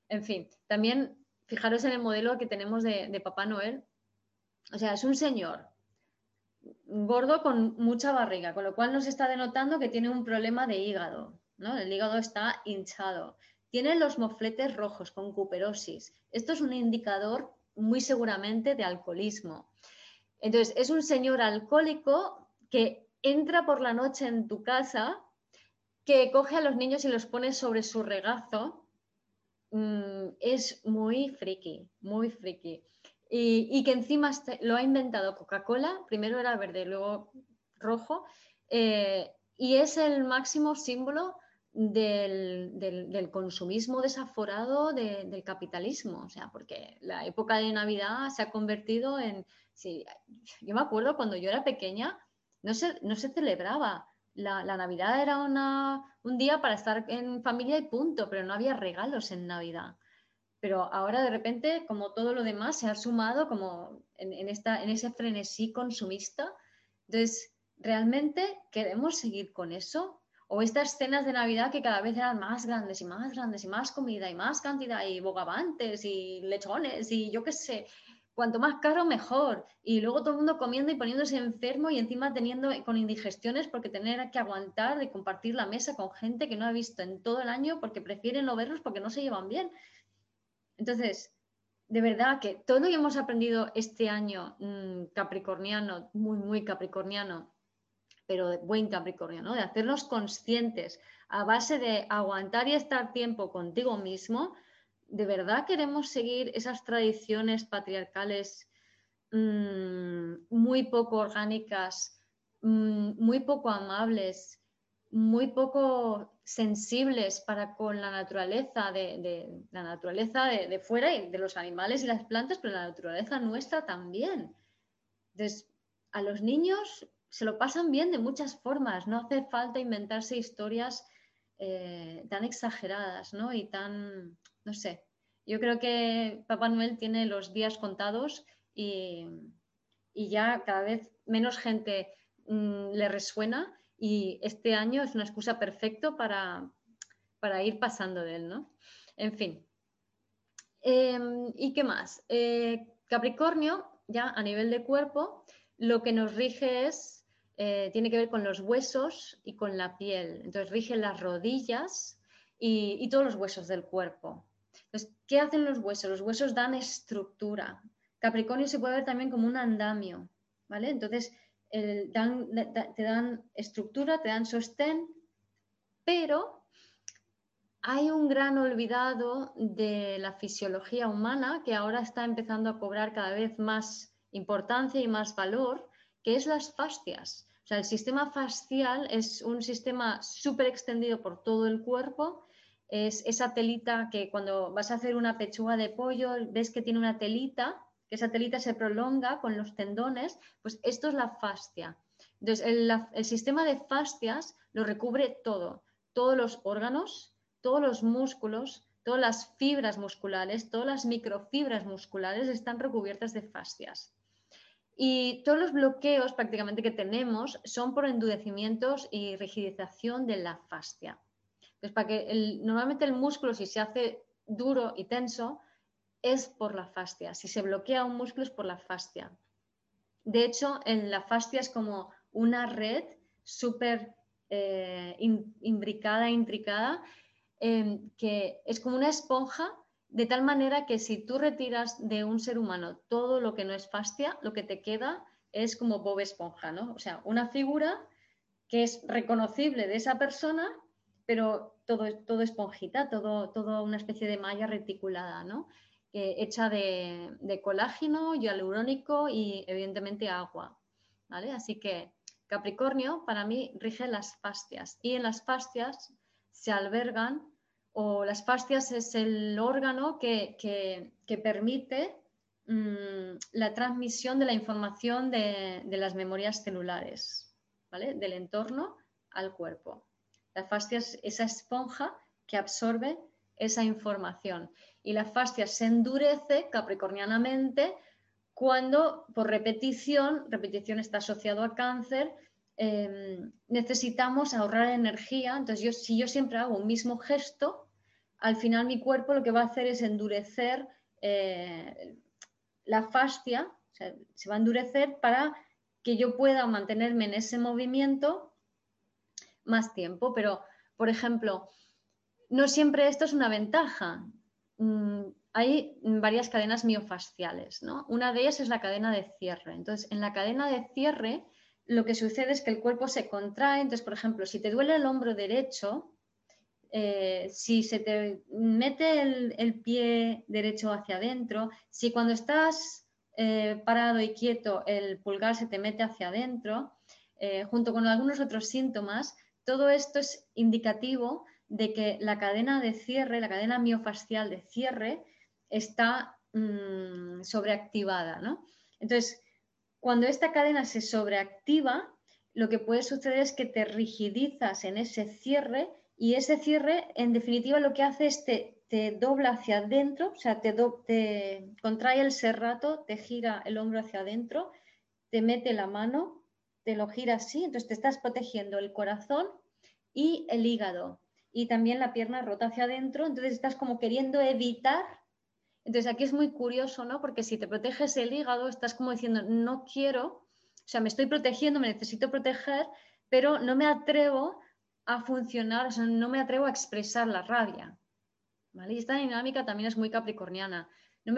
En fin, también fijaros en el modelo que tenemos de, de Papá Noel. O sea, es un señor gordo con mucha barriga, con lo cual nos está denotando que tiene un problema de hígado, ¿no? El hígado está hinchado. Tiene los mofletes rojos con cuperosis. Esto es un indicador muy seguramente de alcoholismo. Entonces, es un señor alcohólico que entra por la noche en tu casa, que coge a los niños y los pone sobre su regazo. Mm, es muy friki, muy friki. Y, que encima este, lo ha inventado Coca-Cola, primero era verde, luego rojo, eh, y es el máximo símbolo del, consumismo desaforado del capitalismo, o sea, porque la época de Navidad se ha convertido en... yo me acuerdo cuando yo era pequeña, no se, no se celebraba. La, Navidad era una, un día para estar en familia y punto, pero no había regalos en Navidad. Pero ahora de repente, como todo lo demás, se ha sumado como en, esta, en ese frenesí consumista. Entonces, ¿realmente queremos seguir con eso? O estas cenas de Navidad que cada vez eran más grandes y más grandes y más comida y más cantidad y bogavantes y lechones y yo qué sé, cuanto más caro mejor. Y luego todo el mundo comiendo y poniéndose enfermo y encima teniendo con indigestiones porque tener que aguantar de compartir la mesa con gente que no ha visto en todo el año porque prefieren no verlos porque no se llevan bien. Entonces, de verdad que todo lo que hemos aprendido este año mm, capricorniano, muy, muy capricorniano, pero de buen Capricornio, ¿no? De hacernos conscientes a base de aguantar y estar tiempo contigo mismo, ¿de verdad queremos seguir esas tradiciones patriarcales mm, muy poco orgánicas, mm, muy poco amables, muy poco sensibles para con la naturaleza de, la naturaleza de, fuera y de los animales y las plantas, pero la naturaleza nuestra también. Entonces, a los niños se lo pasan bien de muchas formas, no hace falta inventarse historias eh, tan exageradas, ¿no? Y tan, no sé, yo creo que Papá Noel tiene los días contados y, ya cada vez menos gente mm, le resuena y este año es una excusa perfecta para, para ir pasando de él, ¿no? En fin. Em, ¿Y qué más? Eh, Capricornio, ya a nivel de cuerpo, lo que nos rige es eh, tiene que ver con los huesos y con la piel. Entonces rige las rodillas y, todos los huesos del cuerpo. Entonces, ¿qué hacen los huesos? Los huesos dan estructura. Capricornio se puede ver también como un andamio, ¿vale? Entonces, te dan estructura, te dan sostén, pero hay un gran olvidado de la fisiología humana que ahora está empezando a cobrar cada vez más importancia y más valor, que es las fascias sea, el sistema fascial es un sistema súper extendido por todo el cuerpo. Es esa telita que cuando vas a hacer una pechuga de pollo, ves que tiene una telita, que esa telita se prolonga con los tendones, pues esto es la fascia. Entonces, el, el sistema de fascias lo recubre todo, todos los órganos, todos los músculos, todas las fibras musculares, todas las microfibras musculares están recubiertas de fascias. Y todos los bloqueos prácticamente que tenemos son por endurecimientos y rigidización de la fascia. Entonces, para que normalmente el músculo, si se hace duro y tenso, es por la fascia. Si se bloquea un músculo es por la fascia. De hecho, en la fascia es como una red súper eh, imbricada, intricada, em, que es como una esponja, de tal manera que si tú retiras de un ser humano todo lo que no es fascia, lo que te queda es como Bob Esponja, ¿no? O sea, una figura que es reconocible de esa persona, pero todo, todo esponjita, todo, todo una especie de malla reticulada, ¿no? hecha de, de, colágeno, hialurónico y evidentemente agua. ¿vale? Así que Capricornio para mí rige las fascias y en las fascias se albergan o las fascias es el órgano que, permite mm, la transmisión de la información de, de las memorias celulares, ¿vale? del entorno al cuerpo. La fascia es esa esponja que absorbe esa información y la fascia se endurece capricornianamente cuando por repetición, repetición está asociado a cáncer, em, necesitamos ahorrar energía. Entonces, yo, si yo siempre hago un mismo gesto, al final mi cuerpo lo que va a hacer es endurecer eh, la fascia, se va a endurecer para que yo pueda mantenerme en ese movimiento más tiempo. Pero, por ejemplo, no siempre esto es una ventaja. Mm, hay varias cadenas miofasciales, ¿no? Una de ellas es la cadena de cierre. Entonces, en la cadena de cierre, lo que sucede es que el cuerpo se contrae. Entonces, por ejemplo, si te duele el hombro derecho, eh, si se te mete el, pie derecho hacia adentro, si cuando estás eh, parado y quieto el pulgar se te mete hacia adentro, eh, junto con algunos otros síntomas, todo esto es indicativo de que la cadena de cierre, la cadena miofascial de cierre, está mm, sobreactivada. ¿no? Entonces, cuando esta cadena se sobreactiva, lo que puede suceder es que te rigidizas en ese cierre y ese cierre, en definitiva, lo que hace es te, te dobla hacia adentro, o sea, te, te contrae el serrato, te gira el hombro hacia adentro, te mete la mano, te lo gira así, entonces te estás protegiendo el corazón y el hígado y también la pierna rota hacia adentro, entonces estás como queriendo evitar. Entonces aquí es muy curioso, ¿no? Porque si te proteges el hígado, estás como diciendo, no quiero, o sea, me estoy protegiendo, me necesito proteger, pero no me atrevo a funcionar, o sea, no me atrevo a expresar la rabia. ¿vale? Y esta dinámica también es muy capricorniana. No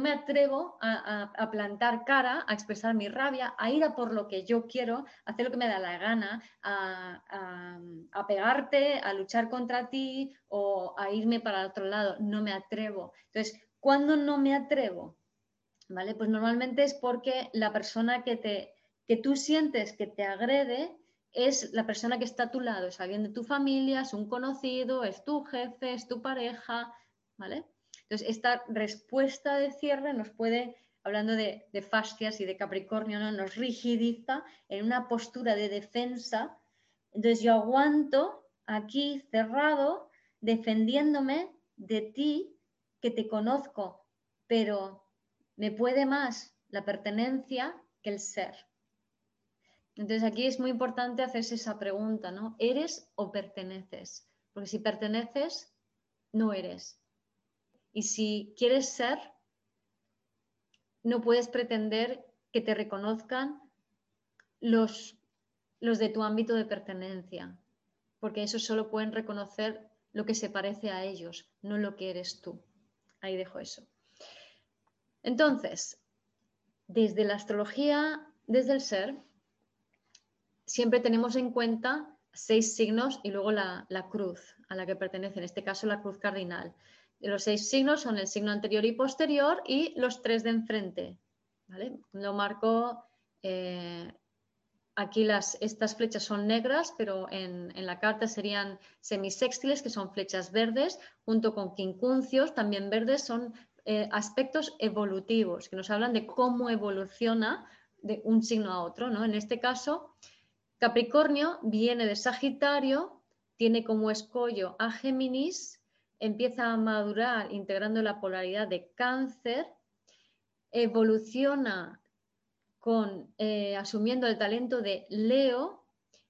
me, atrevo a, plantar cara, a expresar mi rabia, a ir a por lo que yo quiero, a hacer lo que me da la gana, a, pegarte, a luchar contra ti o a irme para el otro lado. No me atrevo. Entonces, ¿cuándo no me atrevo? ¿Vale? Pues normalmente es porque la persona que, te, que tú sientes que te agrede es la persona que está a tu lado, es alguien de tu familia, es un conocido, es tu jefe, es tu pareja, ¿vale? Entonces, esta respuesta de cierre nos puede, hablando de, fascias y de Capricornio, ¿no? nos rigidiza en una postura de defensa. Entonces, yo aguanto aquí cerrado, defendiéndome de ti, que te conozco, pero me puede más la pertenencia que el ser. Entonces aquí es muy importante hacerse esa pregunta, ¿no? ¿Eres o perteneces? Porque si perteneces, no eres. Y si quieres ser, no puedes pretender que te reconozcan los, los de tu ámbito de pertenencia, porque eso solo pueden reconocer lo que se parece a ellos, no lo que eres tú. Ahí dejo eso. Entonces, desde la astrología, desde el ser, siempre tenemos en cuenta seis signos y luego la, la cruz a la que pertenece, en este caso la cruz cardinal. Los seis signos son el signo anterior y posterior y los tres de enfrente. Lo marco eh, aquí las, estas flechas son negras, pero en, la carta serían semisextiles, que son flechas verdes, junto con quincuncios, también verdes, son eh, aspectos evolutivos, que nos hablan de cómo evoluciona de un signo a otro. ¿no? En este caso, Capricornio viene de Sagitario, tiene como escollo a Géminis empieza a madurar integrando la polaridad de cáncer, evoluciona con, eh, asumiendo el talento de Leo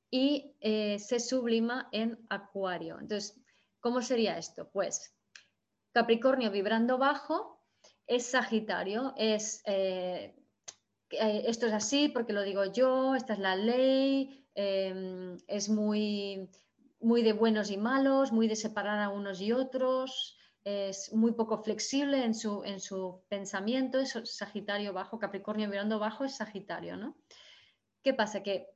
y eh, se sublima en Acuario. Entonces, ¿cómo sería esto? Pues Capricornio vibrando bajo es Sagitario, es eh, esto es así porque lo digo yo, esta es la ley, em, es muy, muy de buenos y malos, muy de separar a unos y otros, es muy poco flexible en su, en su pensamiento, es Sagitario bajo, Capricornio mirando bajo es Sagitario, ¿no? ¿Qué pasa? Que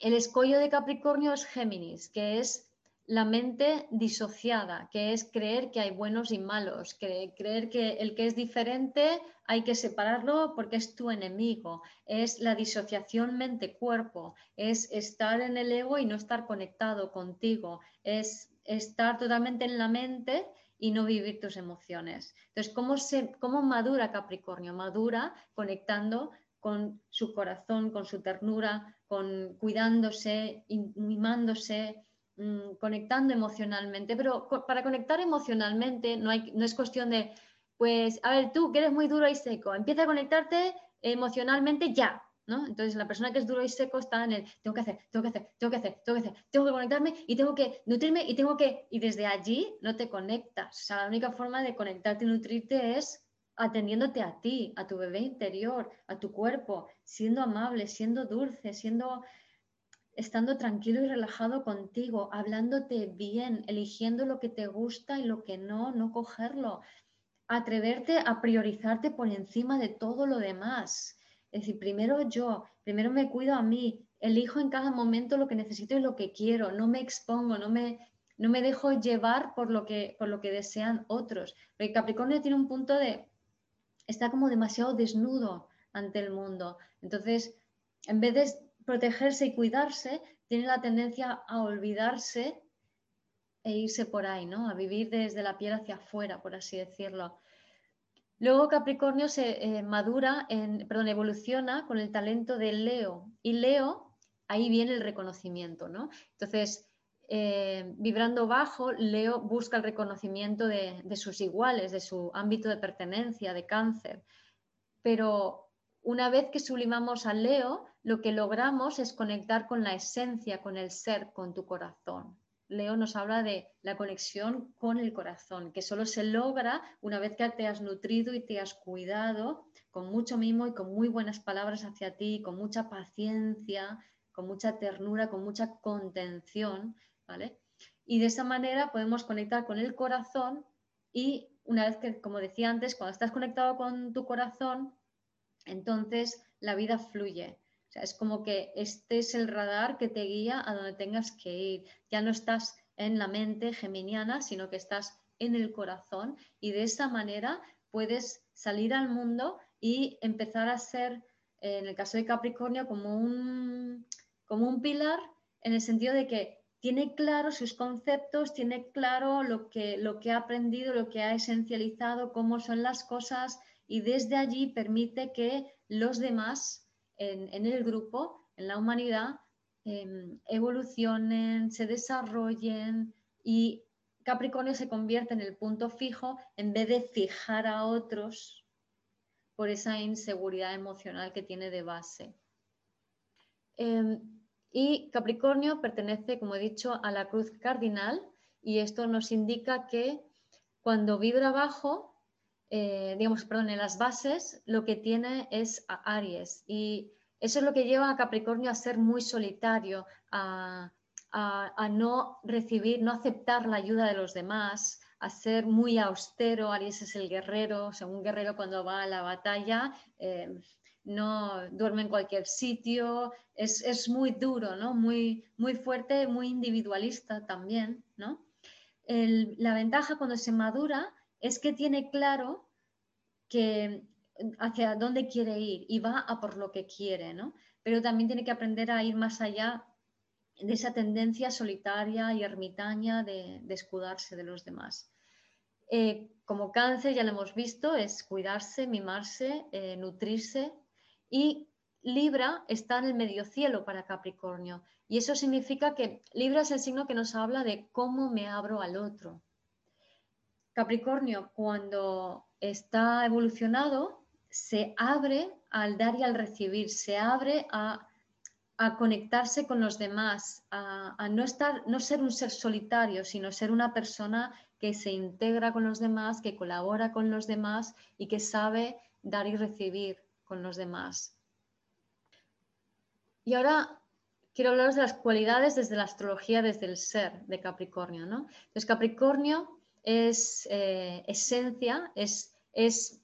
el escollo de Capricornio es Géminis, que es la mente disociada, que es creer que hay buenos y malos, creer que el que es diferente hay que separarlo porque es tu enemigo, es la disociación mente-cuerpo, es estar en el ego y no estar conectado contigo, es estar totalmente en la mente y no vivir tus emociones. Entonces, ¿cómo, se, cómo madura Capricornio? Madura conectando con su corazón, con su ternura, con cuidándose, mimándose, mm, conectando emocionalmente. Pero para conectar emocionalmente no, hay, no es cuestión de, pues, a ver, tú que eres muy duro y seco, empieza a conectarte emocionalmente ya, entonces la persona que es duro y seco está en el tengo que hacer, tengo que hacer, tengo que hacer, tengo que hacer, tengo que conectarme y tengo que nutrirme y tengo que, y desde allí no te conectas. O sea, la única forma de conectarte y nutrirte es atendiéndote a ti, a tu bebé interior, a tu cuerpo, siendo amable, siendo dulce, siendo estando tranquilo y relajado contigo, hablándote bien, eligiendo lo que te gusta y lo que no, no cogerlo. Atreverte a priorizarte por encima de todo lo demás es decir, primero yo, primero me cuido a mí, elijo en cada momento lo que necesito y lo que quiero, no me expongo, no me, no me dejo llevar por lo, que, por lo que desean otros. Porque Capricornio tiene un punto de, está como demasiado desnudo ante el mundo. Entonces, en vez de protegerse y cuidarse, tiene la tendencia a olvidarse e irse por ahí, ¿no? A vivir desde la piel hacia afuera, por así decirlo. Luego Capricornio se eh, madura, en, perdón, evoluciona con el talento de Leo. Y Leo, ahí viene el reconocimiento, ¿no? Entonces, eh, vibrando bajo, Leo busca el reconocimiento de, de, sus iguales, de su ámbito de pertenencia, de cáncer. Pero una vez que sublimamos a Leo, lo que logramos es conectar con la esencia, con el ser, con tu corazón. Leo nos habla de la conexión con el corazón, que solo se logra una vez que te has nutrido y te has cuidado con mucho mimo y con muy buenas palabras hacia ti, con mucha paciencia, con mucha ternura, con mucha contención, ¿vale? Y de esa manera podemos conectar con el corazón y una vez que, como decía antes, cuando estás conectado con tu corazón, entonces la vida fluye, es como que este es el radar que te guía a donde tengas que ir. Ya no estás en la mente geminiana, sino que estás en el corazón y de esa manera puedes salir al mundo y empezar a ser, en el caso de Capricornio, como un, como un pilar en el sentido de que tiene claro sus conceptos, tiene claro lo que, lo que ha aprendido, lo que ha esencializado, cómo son las cosas y desde allí permite que los demás en, el grupo, en la humanidad, em, evolucionen, se desarrollen y Capricornio se convierte en el punto fijo en vez de fijar a otros por esa inseguridad emocional que tiene de base. Em, y Capricornio pertenece, como he dicho, a la cruz cardinal y esto nos indica que cuando vibra bajo eh, digamos, perdón, en las bases lo que tiene es a Aries y eso es lo que lleva a Capricornio a ser muy solitario, a, no recibir, no aceptar la ayuda de los demás, a ser muy austero. Aries es el guerrero, o un guerrero cuando va a la batalla eh, no duerme en cualquier sitio, es, muy duro, ¿no? Muy, muy fuerte, muy individualista también, ¿no? la ventaja cuando se madura es que tiene claro que hacia dónde quiere ir y va a por lo que quiere, ¿no? Pero también tiene que aprender a ir más allá de esa tendencia solitaria y ermitaña de, escudarse de los demás. Eh, como cáncer, ya lo hemos visto, es cuidarse, mimarse, eh, nutrirse y Libra está en el medio cielo para Capricornio y eso significa que Libra es el signo que nos habla de cómo me abro al otro, Capricornio, cuando está evolucionado, se abre al dar y al recibir, se abre a, conectarse con los demás, a, no, estar, no ser un ser solitario, sino ser una persona que se integra con los demás, que colabora con los demás y que sabe dar y recibir con los demás. Y ahora quiero hablaros de las cualidades desde la astrología, desde el ser de Capricornio. ¿no? Entonces, Capricornio es eh, esencia, es, es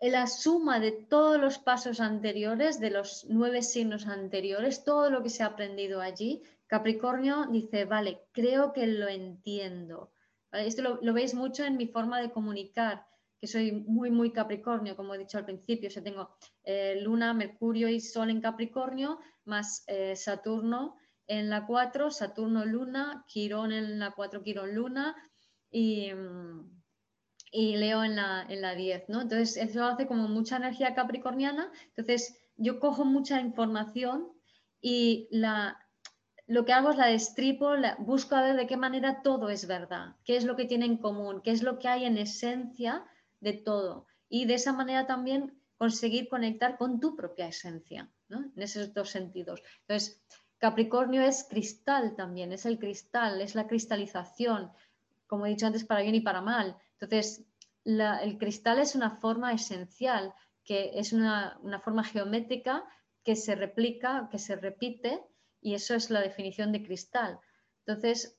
la suma de todos los pasos anteriores, de los nueve signos anteriores, todo lo que se ha aprendido allí, Capricornio dice, vale, creo que lo entiendo. Esto lo, veis mucho en mi forma de comunicar, que soy muy, muy Capricornio, como he dicho al principio. Yo tengo eh, Luna, Mercurio y Sol en Capricornio, más eh, Saturno en la 4, Saturno, Luna, Quirón en la 4, Quirón, Luna y... Mm, y Leo en la, en la 10, ¿no? Entonces, eso hace como mucha energía capricorniana. Entonces, yo cojo mucha información y la, lo que hago es la destripo, busco a ver de qué manera todo es verdad, qué es lo que tiene en común, qué es lo que hay en esencia de todo. Y de esa manera también conseguir conectar con tu propia esencia, ¿no? En esos dos sentidos. Entonces, Capricornio es cristal también, es el cristal, es la cristalización, como he dicho antes, para bien y para mal. Entonces, el cristal es una forma esencial, que es una, forma geométrica que se replica, que se repite, y eso es la definición de cristal. Entonces,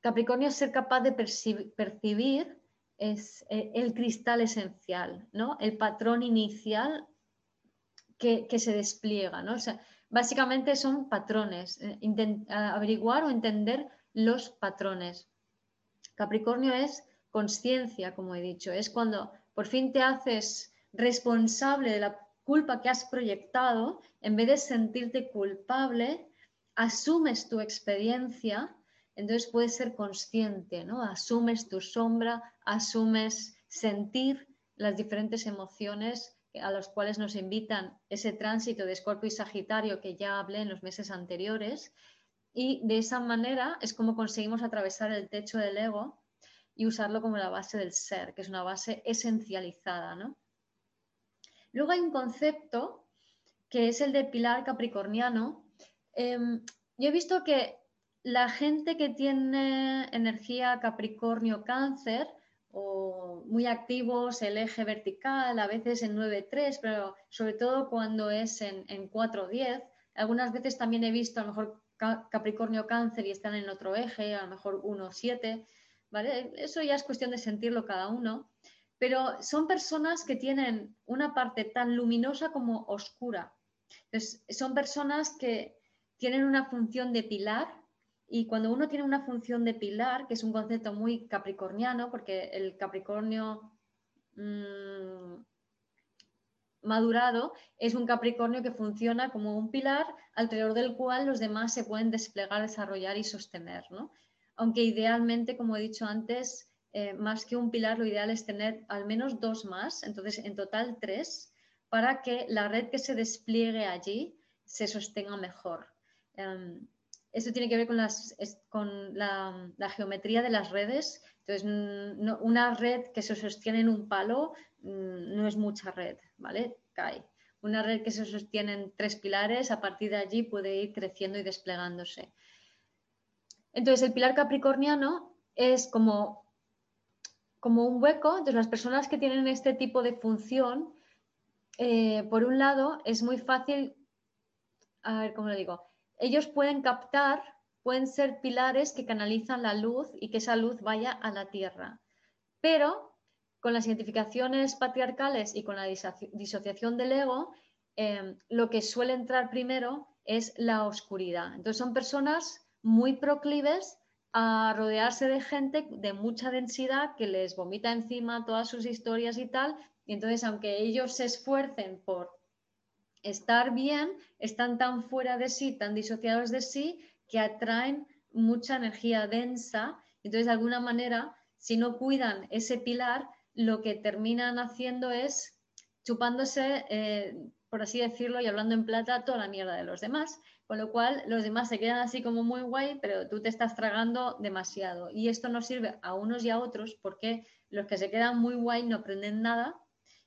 Capricornio es ser capaz de percibir es eh, el cristal esencial, ¿no? El patrón inicial que, se despliega, ¿no? básicamente son patrones, eh, averiguar o entender los patrones. Capricornio es conciencia, como he dicho, es cuando por fin te haces responsable de la culpa que has proyectado, en vez de sentirte culpable, asumes tu experiencia, entonces puedes ser consciente, ¿no? Asumes tu sombra, asumes sentir las diferentes emociones a las cuales nos invitan ese tránsito de Escorpio y Sagitario que ya hablé en los meses anteriores. Y de esa manera es como conseguimos atravesar el techo del ego y usarlo como la base del ser, que es una base esencializada. ¿no? Luego hay un concepto que es el de pilar capricorniano. Em, yo he visto que la gente que tiene energía capricornio cáncer o muy activos, el eje vertical, a veces en 9-3, pero sobre todo cuando es en, en 4-10, algunas veces también he visto a lo mejor Capricornio cáncer y están en otro eje, a lo mejor 1-7. Eso ya es cuestión de sentirlo cada uno, pero son personas que tienen una parte tan luminosa como oscura. son personas que tienen una función de pilar y cuando uno tiene una función de pilar, que es un concepto muy capricorniano, porque el Capricornio mm, madurado es un Capricornio que funciona como un pilar alrededor del cual los demás se pueden desplegar, desarrollar y sostener. ¿no? aunque idealmente, como he dicho antes, eh, más que un pilar, lo ideal es tener al menos dos más, entonces en total tres, para que la red que se despliegue allí se sostenga mejor. Em, esto tiene que ver con, la, geometría de las redes. Entonces, una red que se sostiene en un palo no es mucha red, ¿vale? Cae. Una red que se sostiene en tres pilares, a partir de allí puede ir creciendo y desplegándose. Entonces, el pilar capricorniano es como, como un hueco. Entonces, las personas que tienen este tipo de función, eh, por un lado, es muy fácil, a ver cómo lo digo, ellos pueden captar, pueden ser pilares que canalizan la luz y que esa luz vaya a la tierra. Pero con las identificaciones patriarcales y con la disociación del ego, eh, lo que suele entrar primero es la oscuridad. Entonces son personas muy proclives a rodearse de gente de mucha densidad que les vomita encima todas sus historias y tal. Y entonces, aunque ellos se esfuercen por estar bien, están tan fuera de sí, tan disociados de sí, que atraen mucha energía densa. Entonces, de alguna manera, si no cuidan ese pilar, lo que terminan haciendo es chupándose, eh, por así decirlo, y hablando en plata, toda la mierda de los demás. Con lo cual, los demás se quedan así como muy guay, pero tú te estás tragando demasiado. Y esto no sirve a unos y a otros porque los que se quedan muy guay no aprenden nada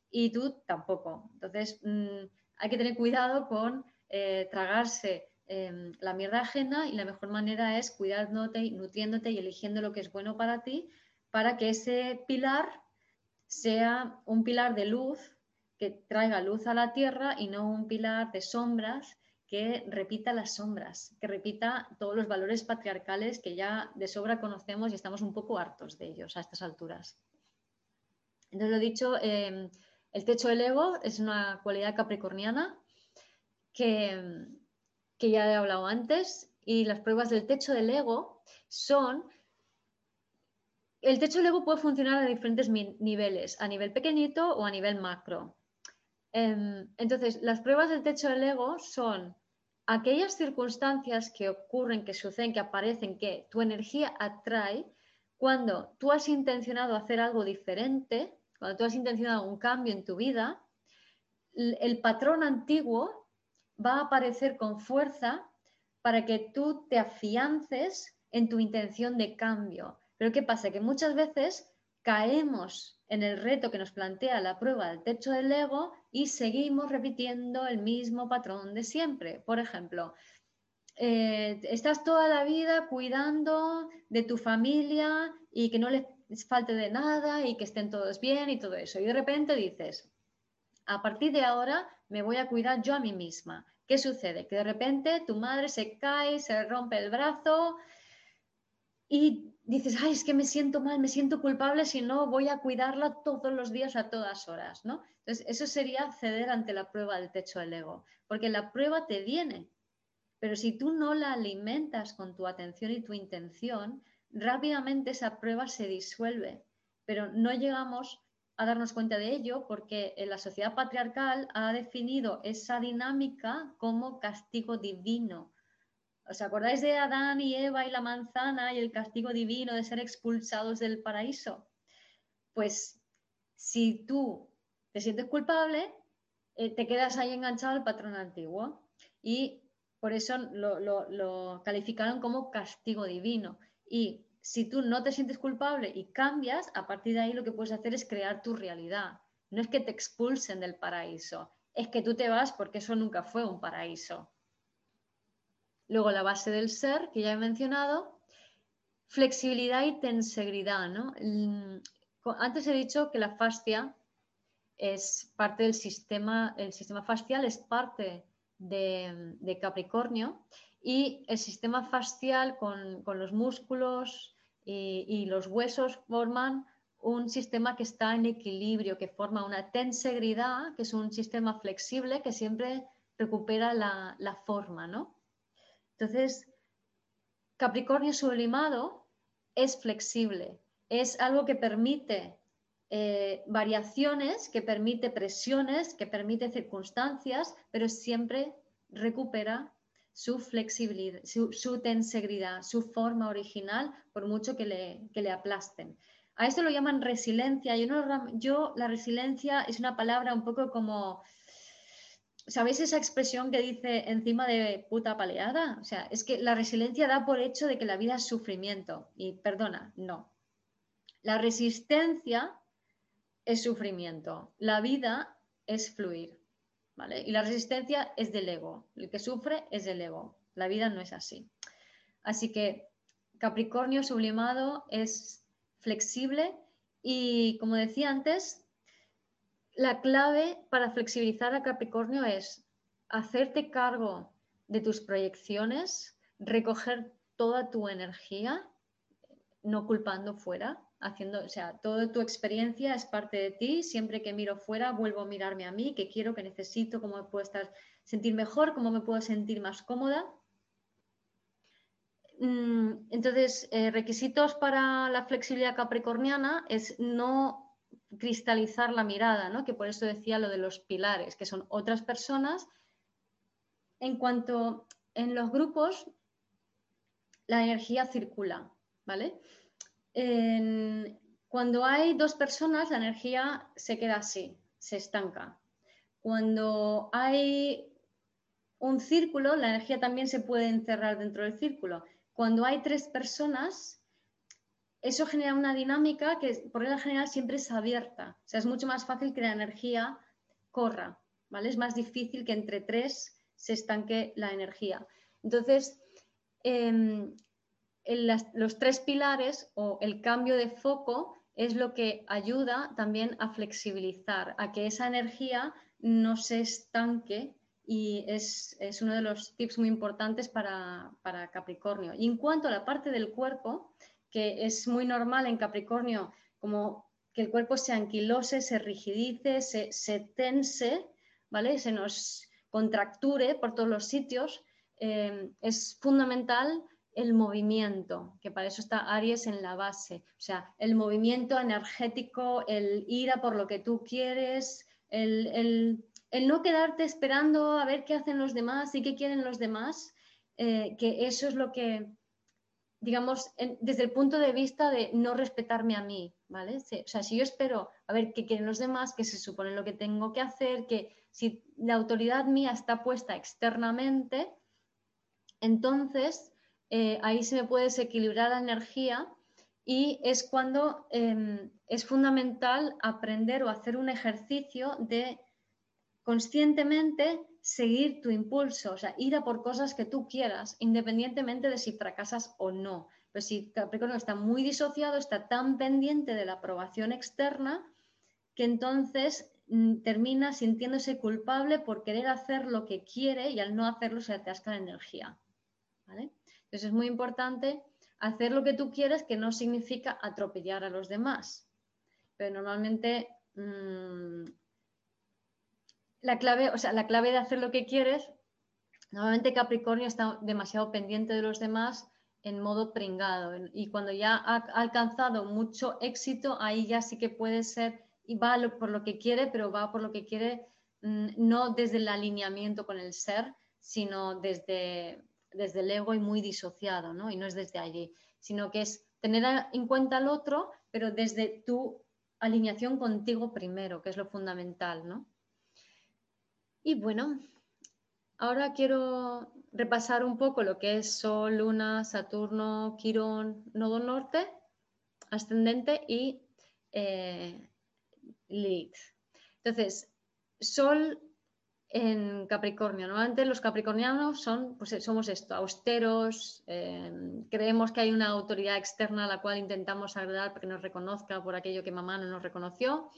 y tú tampoco. Entonces, mm, hay que tener cuidado con eh, tragarse em, la mierda ajena y la mejor manera es cuidándote, nutriéndote y eligiendo lo que es bueno para ti para que ese pilar sea un pilar de luz que traiga luz a la tierra y no un pilar de sombras que repita las sombras, que repita todos los valores patriarcales que ya de sobra conocemos y estamos un poco hartos de ellos a estas alturas. Entonces, lo dicho, em, el techo del ego es una cualidad capricorniana que, que ya he hablado antes y las pruebas del techo del ego son el techo del ego puede funcionar a diferentes niveles, a nivel pequeñito o a nivel macro. Em, entonces, las pruebas del techo del ego son aquellas circunstancias que ocurren, que suceden, que aparecen, que tu energía atrae cuando tú has intencionado hacer algo diferente, cuando tú has intencionado un cambio en tu vida, el patrón antiguo va a aparecer con fuerza para que tú te afiances en tu intención de cambio. Pero ¿qué pasa? Que muchas veces caemos en el reto que nos plantea la prueba del techo del ego y seguimos repitiendo el mismo patrón de siempre. Por ejemplo, eh, estás toda la vida cuidando de tu familia y que no les falte de nada y que estén todos bien y todo eso. Y de repente dices, a partir de ahora me voy a cuidar yo a mí misma. ¿Qué sucede? Que de repente tu madre se cae, se rompe el brazo y dices, ay, es que me siento mal, me siento culpable si no voy a cuidarla todos los días a todas horas, ¿no? Entonces, eso sería ceder ante la prueba del techo del ego, porque la prueba te viene, pero si tú no la alimentas con tu atención y tu intención, rápidamente esa prueba se disuelve, pero no llegamos a darnos cuenta de ello porque la sociedad patriarcal ha definido esa dinámica como castigo divino ¿Os acordáis de Adán y Eva y la manzana y el castigo divino de ser expulsados del paraíso? Pues si tú te sientes culpable, eh, te quedas ahí enganchado al patrón antiguo y por eso lo, lo calificaron como castigo divino. Y si tú no te sientes culpable y cambias, a partir de ahí lo que puedes hacer es crear tu realidad. No es que te expulsen del paraíso, es que tú te vas porque eso nunca fue un paraíso. Luego la base del ser, que ya he mencionado, flexibilidad y tensegridad. ¿no? Antes he dicho que la fascia es parte del sistema, el sistema fascial es parte de, Capricornio y el sistema fascial con, los músculos y, los huesos forman un sistema que está en equilibrio, que forma una tensegridad, que es un sistema flexible que siempre recupera la forma, ¿no? Entonces, Capricornio sublimado es flexible, es algo que permite eh, variaciones, que permite presiones, que permite circunstancias, pero siempre recupera su flexibilidad, su, su tensegridad, su forma original, por mucho que le, aplasten. A esto lo llaman resiliencia. Yo la resiliencia es una palabra un poco como ¿Sabéis esa expresión que dice encima de puta paleada? O sea, es que la resiliencia da por hecho de que la vida es sufrimiento. Y perdona, no. La resistencia es sufrimiento. La vida es fluir. ¿vale? Y la resistencia es del ego. El que sufre es del ego. La vida no es así. Así que Capricornio sublimado es flexible y, como decía antes, la clave para flexibilizar a Capricornio es hacerte cargo de tus proyecciones, recoger toda tu energía, no culpando fuera, haciendo, o sea, toda tu experiencia es parte de ti, siempre que miro fuera vuelvo a mirarme a mí, que quiero, que necesito, cómo me puedo estar, sentir mejor, cómo me puedo sentir más cómoda. Mm, entonces, eh, requisitos para la flexibilidad capricorniana es no cristalizar la mirada, ¿no? que por eso decía lo de los pilares, que son otras personas. En cuanto en los grupos, la energía circula, ¿vale? cuando hay dos personas, la energía se queda así, se estanca. Cuando hay un círculo, la energía también se puede encerrar dentro del círculo. Cuando hay tres personas, eso genera una dinámica que por regla general siempre es abierta. O sea, es mucho más fácil que la energía corra, ¿vale? Es más difícil que entre tres se estanque la energía. Entonces, em, los tres pilares o el cambio de foco es lo que ayuda también a flexibilizar, a que esa energía no se estanque y es, uno de los tips muy importantes para, para, Capricornio. Y en cuanto a la parte del cuerpo, que es muy normal en Capricornio, como que el cuerpo se anquilose, se rigidice, se, se tense, ¿vale? Se nos contracture por todos los sitios, eh, es fundamental el movimiento, que para eso está Aries en la base, o sea, el movimiento energético, el ir a por lo que tú quieres, el, no quedarte esperando a ver qué hacen los demás y qué quieren los demás, eh, que eso es lo que, digamos, desde el punto de vista de no respetarme a mí, ¿vale? o sea, si yo espero a ver qué quieren los demás, qué se supone lo que tengo que hacer, que si la autoridad mía está puesta externamente, entonces eh, ahí se me puede desequilibrar la energía y es cuando em, es fundamental aprender o hacer un ejercicio de conscientemente seguir tu impulso, o sea, ir a por cosas que tú quieras, independientemente de si fracasas o no. Pero si Capricornio está muy disociado, está tan pendiente de la aprobación externa, que entonces mm, termina sintiéndose culpable por querer hacer lo que quiere y al no hacerlo se atasca la energía. Entonces es muy importante hacer lo que tú quieres, que no significa atropellar a los demás. Pero normalmente mm, la clave, o sea, la clave de hacer lo que quieres, normalmente Capricornio está demasiado pendiente de los demás en modo pringado. Y cuando ya ha alcanzado mucho éxito, ahí ya sí que puede ser, y va por lo que quiere, pero va por lo que quiere mm, no desde el alineamiento con el ser, sino desde desde el ego y muy disociado, ¿no? Y no es desde allí, sino que es tener en cuenta al otro, pero desde tu alineación contigo primero, que es lo fundamental, ¿no? Y bueno, ahora quiero repasar un poco lo que es Sol, Luna, Saturno, Quirón, Nodo Norte, Ascendente y eh. Entonces, Sol en Capricornio. Normalmente los capricornianos son, pues eh, somos esto, austeros, eh, creemos que hay una autoridad externa a la cual intentamos agradar para que nos reconozca por aquello que mamá no nos reconoció.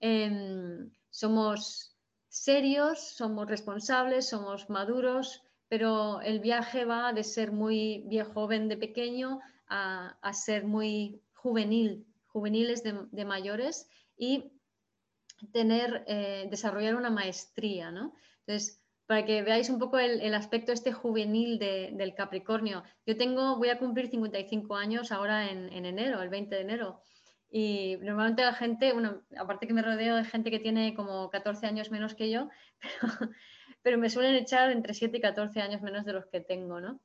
Em, somos serios, somos responsables, somos maduros, pero el viaje va de ser muy viejo, joven de pequeño a, ser muy juvenil, juveniles de mayores y tener, eh, desarrollar una maestría, ¿no? Entonces, para que veáis un poco el, aspecto este juvenil del Capricornio. Yo tengo, voy a cumplir 55 años ahora en, enero, el 20 de enero. Y normalmente la gente, bueno, aparte que me rodeo de gente que tiene como 14 años menos que yo, pero, me suelen echar entre 7 y 14 años menos de los que tengo, ¿no?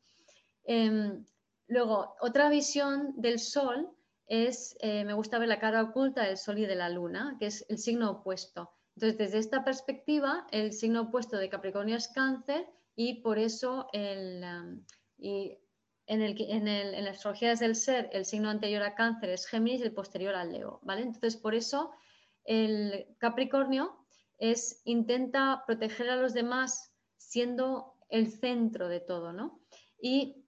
Em, luego, otra visión del Sol es, eh, me gusta ver la cara oculta del Sol y de la Luna, que es el signo opuesto. Entonces, desde esta perspectiva, el signo opuesto de Capricornio es cáncer y por eso el, en, el, en, el, en, la astrología desde el ser, el signo anterior a cáncer es Géminis y el posterior al Leo, ¿vale? Entonces, por eso el Capricornio es, intenta proteger a los demás siendo el centro de todo, ¿no? Y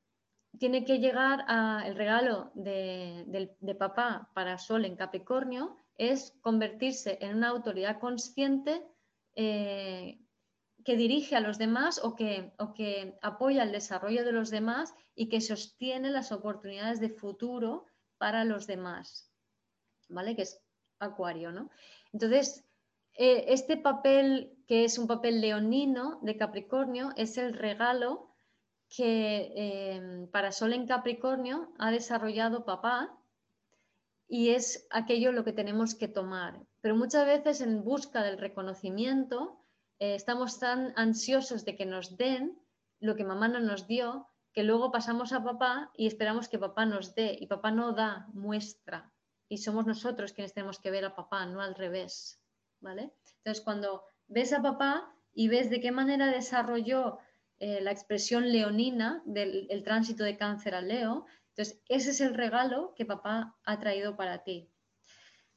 tiene que llegar a el regalo de, papá para Sol en Capricornio es convertirse en una autoridad consciente eh, que dirige a los demás o que, o que, apoya el desarrollo de los demás y que sostiene las oportunidades de futuro para los demás, ¿vale? Que es Acuario, ¿no? Entonces, eh, este papel, que es un papel leonino de Capricornio, es el regalo que em, para Sol en Capricornio ha desarrollado papá y es aquello lo que tenemos que tomar. Pero muchas veces en busca del reconocimiento eh, estamos tan ansiosos de que nos den lo que mamá no nos dio que luego pasamos a papá y esperamos que papá nos dé y papá no da, muestra. Y somos nosotros quienes tenemos que ver a papá, no al revés. ¿vale? Entonces, cuando ves a papá y ves de qué manera desarrolló eh, la expresión leonina del tránsito de cáncer al Leo, Entonces, ese es el regalo que papá ha traído para ti.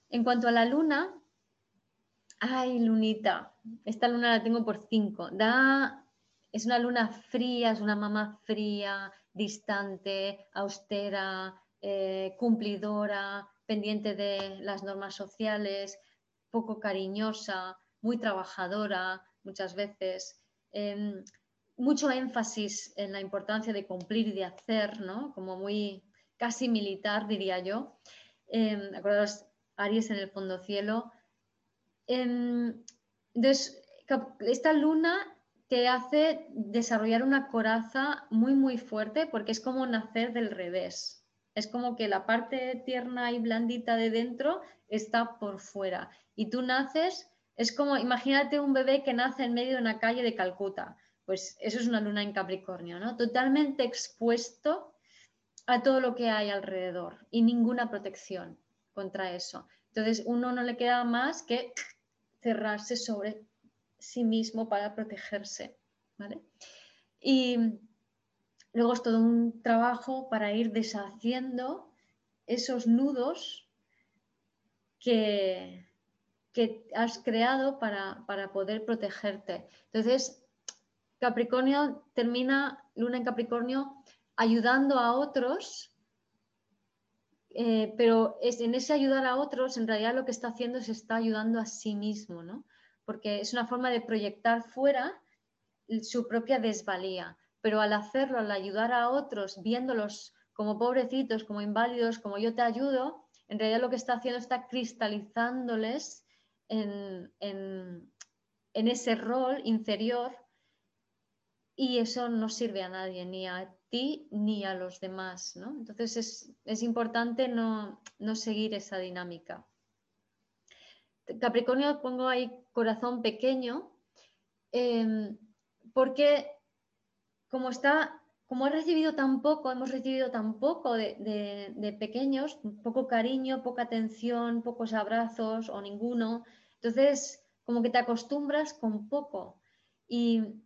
En cuanto a la luna, ay, lunita, esta luna la tengo por cinco. Da, es una luna fría, es una mamá fría, distante, austera, eh, cumplidora, pendiente de las normas sociales, poco cariñosa, muy trabajadora muchas veces. Em, mucho énfasis en la importancia de cumplir y de hacer, ¿no? Como muy casi militar, diría yo. Eh, Aries en el fondo cielo. Em, entonces, esta luna te hace desarrollar una coraza muy, muy fuerte porque es como nacer del revés. Es como que la parte tierna y blandita de dentro está por fuera. Y tú naces, es como, imagínate un bebé que nace en medio de una calle de Calcuta pues eso es una luna en Capricornio, ¿no? Totalmente expuesto a todo lo que hay alrededor y ninguna protección contra eso. Entonces, uno no le queda más que cerrarse sobre sí mismo para protegerse, ¿vale? Y luego es todo un trabajo para ir deshaciendo esos nudos que, que has creado para, para poder protegerte. Entonces, Capricornio termina, Luna en Capricornio, ayudando a otros, eh, pero es, en ese ayudar a otros, en realidad lo que está haciendo es está ayudando a sí mismo, ¿no? Porque es una forma de proyectar fuera su propia desvalía, pero al hacerlo, al ayudar a otros, viéndolos como pobrecitos, como inválidos, como yo te ayudo, en realidad lo que está haciendo está cristalizándoles en, en ese rol inferior y eso no sirve a nadie, ni a ti ni a los demás, ¿no? Entonces es, importante no, seguir esa dinámica. Capricornio pongo ahí corazón pequeño em, porque como está, como ha recibido tan poco, hemos recibido tan poco de, de, pequeños, poco cariño, poca atención, pocos abrazos o ninguno, entonces como que te acostumbras con poco y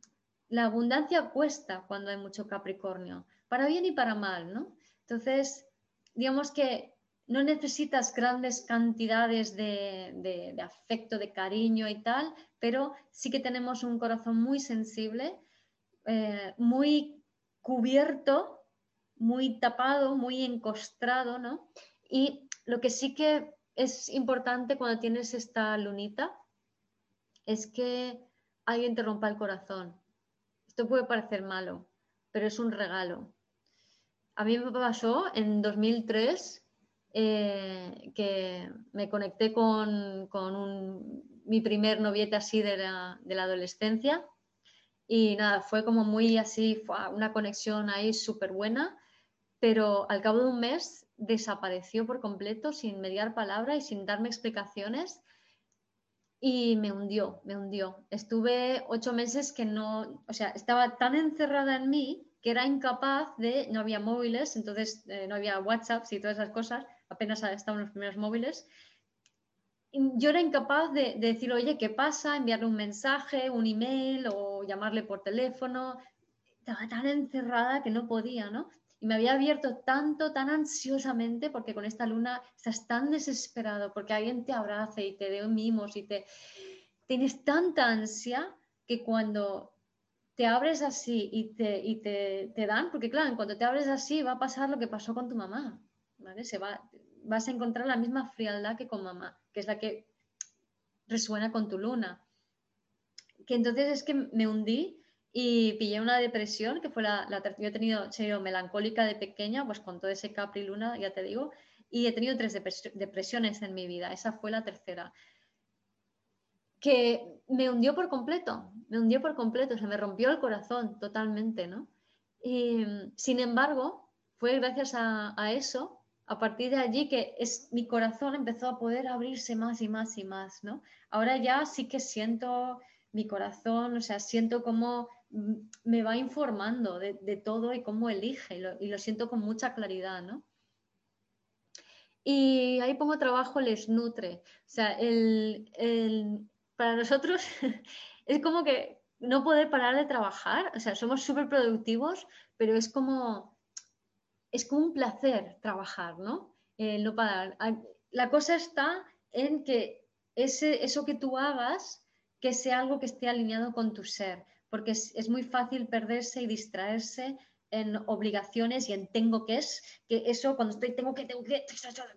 la abundancia cuesta cuando hay mucho Capricornio, para bien y para mal, ¿no? Entonces, digamos que no necesitas grandes cantidades de, afecto, de cariño y tal, pero sí que tenemos un corazón muy sensible, eh, muy cubierto, muy tapado, muy encostrado, ¿no? Y lo que sí que es importante cuando tienes esta lunita es que alguien te rompa el corazón, puede parecer malo, pero es un regalo. A mí me pasó en 2003 eh, que me conecté con, mi primer noviete así de la, adolescencia y nada, fue como muy así, una conexión ahí súper buena, pero al cabo de un mes desapareció por completo sin mediar palabra y sin darme explicaciones y me hundió, me hundió. Estuve ocho meses que no, o sea, estaba tan encerrada en mí que era incapaz de, no había móviles, entonces eh, no había WhatsApp y todas esas cosas, apenas estaban los primeros móviles. yo era incapaz de, de, decir, oye, ¿qué pasa? Enviarle un mensaje, un email o llamarle por teléfono. Estaba tan encerrada que no podía, ¿no? Y me había abierto tanto, tan ansiosamente, porque con esta luna estás tan desesperado, porque alguien te abrace y te dé mimos y te... Tienes tanta ansia que cuando te abres así y te, y te, te dan, porque claro, cuando te abres así va a pasar lo que pasó con tu mamá, ¿vale? Se va, vas a encontrar la misma frialdad que con mamá, que es la que resuena con tu luna. Que entonces es que me hundí y pillé una depresión, que fue la, la yo he tenido, sido melancólica de pequeña, pues con todo ese Capri Luna, ya te digo, y he tenido tres depresiones en mi vida, esa fue la tercera, que me hundió por completo, me hundió por completo, se me rompió el corazón totalmente, ¿no? Y sin embargo, fue gracias a, a eso, a partir de allí que es, mi corazón empezó a poder abrirse más y más y más, ¿no? Ahora ya sí que siento mi corazón, o sea, siento como me va informando de, todo y cómo elige y lo, siento con mucha claridad, ¿no? Y ahí pongo trabajo les nutre. O sea, para nosotros es como que no poder parar de trabajar, o sea, somos súper productivos, pero es como es como un placer trabajar, ¿no? no parar. La cosa está en que ese, eso que tú hagas, que sea algo que esté alineado con tu ser, porque es, muy fácil perderse y distraerse en obligaciones y en tengo que es, que eso cuando estoy tengo que, tengo que,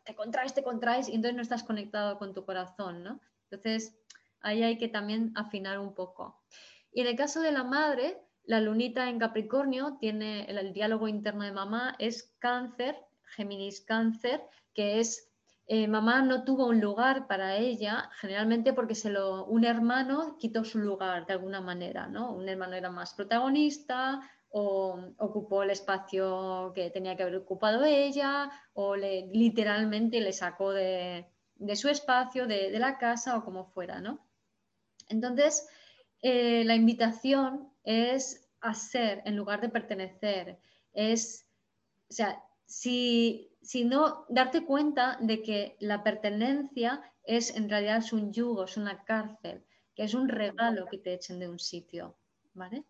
te contraes, te contraes y entonces no estás conectado con tu corazón, ¿no? Entonces ahí hay que también afinar un poco. Y en el caso de la madre, la lunita en Capricornio tiene el, diálogo interno de mamá, es cáncer, Géminis cáncer, que es eh, mamá no tuvo un lugar para ella, generalmente porque se lo, un hermano quitó su lugar de alguna manera, ¿no? Un hermano era más protagonista o ocupó el espacio que tenía que haber ocupado ella o literalmente le sacó de, su espacio, de, la casa o como fuera, ¿no? Entonces, eh, la invitación es hacer en lugar de pertenecer, es, o sea, si sino darte cuenta de que la pertenencia es en realidad un yugo, es una cárcel, que es un regalo que te echen de un sitio, ¿vale?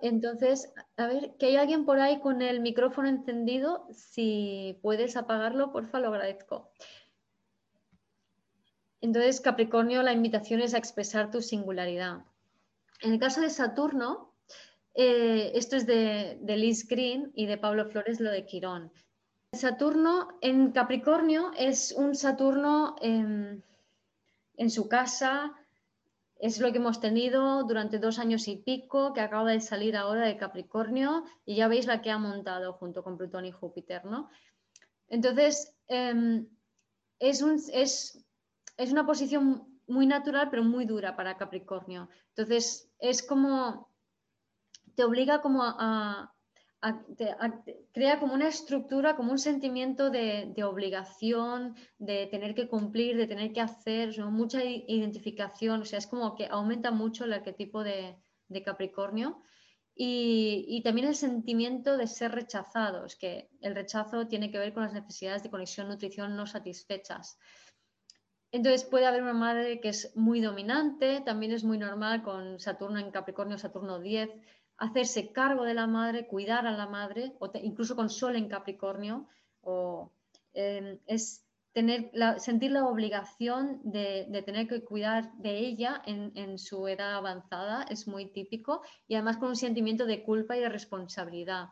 Entonces, a ver, que hay alguien por ahí con el micrófono encendido, si puedes apagarlo, porfa, lo agradezco. Entonces, Capricornio, la invitación es a expresar tu singularidad. En el caso de Saturno, eh, esto es de, de Liz Green y de Pablo Flores, lo de Quirón. Saturno en Capricornio es un Saturno en, su casa, es lo que hemos tenido durante dos años y pico, que acaba de salir ahora de Capricornio, y ya veis la que ha montado junto con Plutón y Júpiter, ¿no? Entonces, em, es, es, una posición muy natural, pero muy dura para Capricornio. Entonces, es como, te obliga como a, crea como una estructura, como un sentimiento de, obligación, de tener que cumplir, de tener que hacer, mucha identificación, o sea, es como que aumenta mucho el arquetipo de, Capricornio. Y, también el sentimiento de ser rechazados, que el rechazo tiene que ver con las necesidades de conexión, nutrición no satisfechas. Entonces puede haber una madre que es muy dominante, también es muy normal con Saturno en Capricornio, Saturno 10, hacerse cargo de la madre, cuidar a la madre, o incluso con Sol en Capricornio, o, em, es tener sentir la obligación de, tener que cuidar de ella en, su edad avanzada, es muy típico, y además con un sentimiento de culpa y de responsabilidad.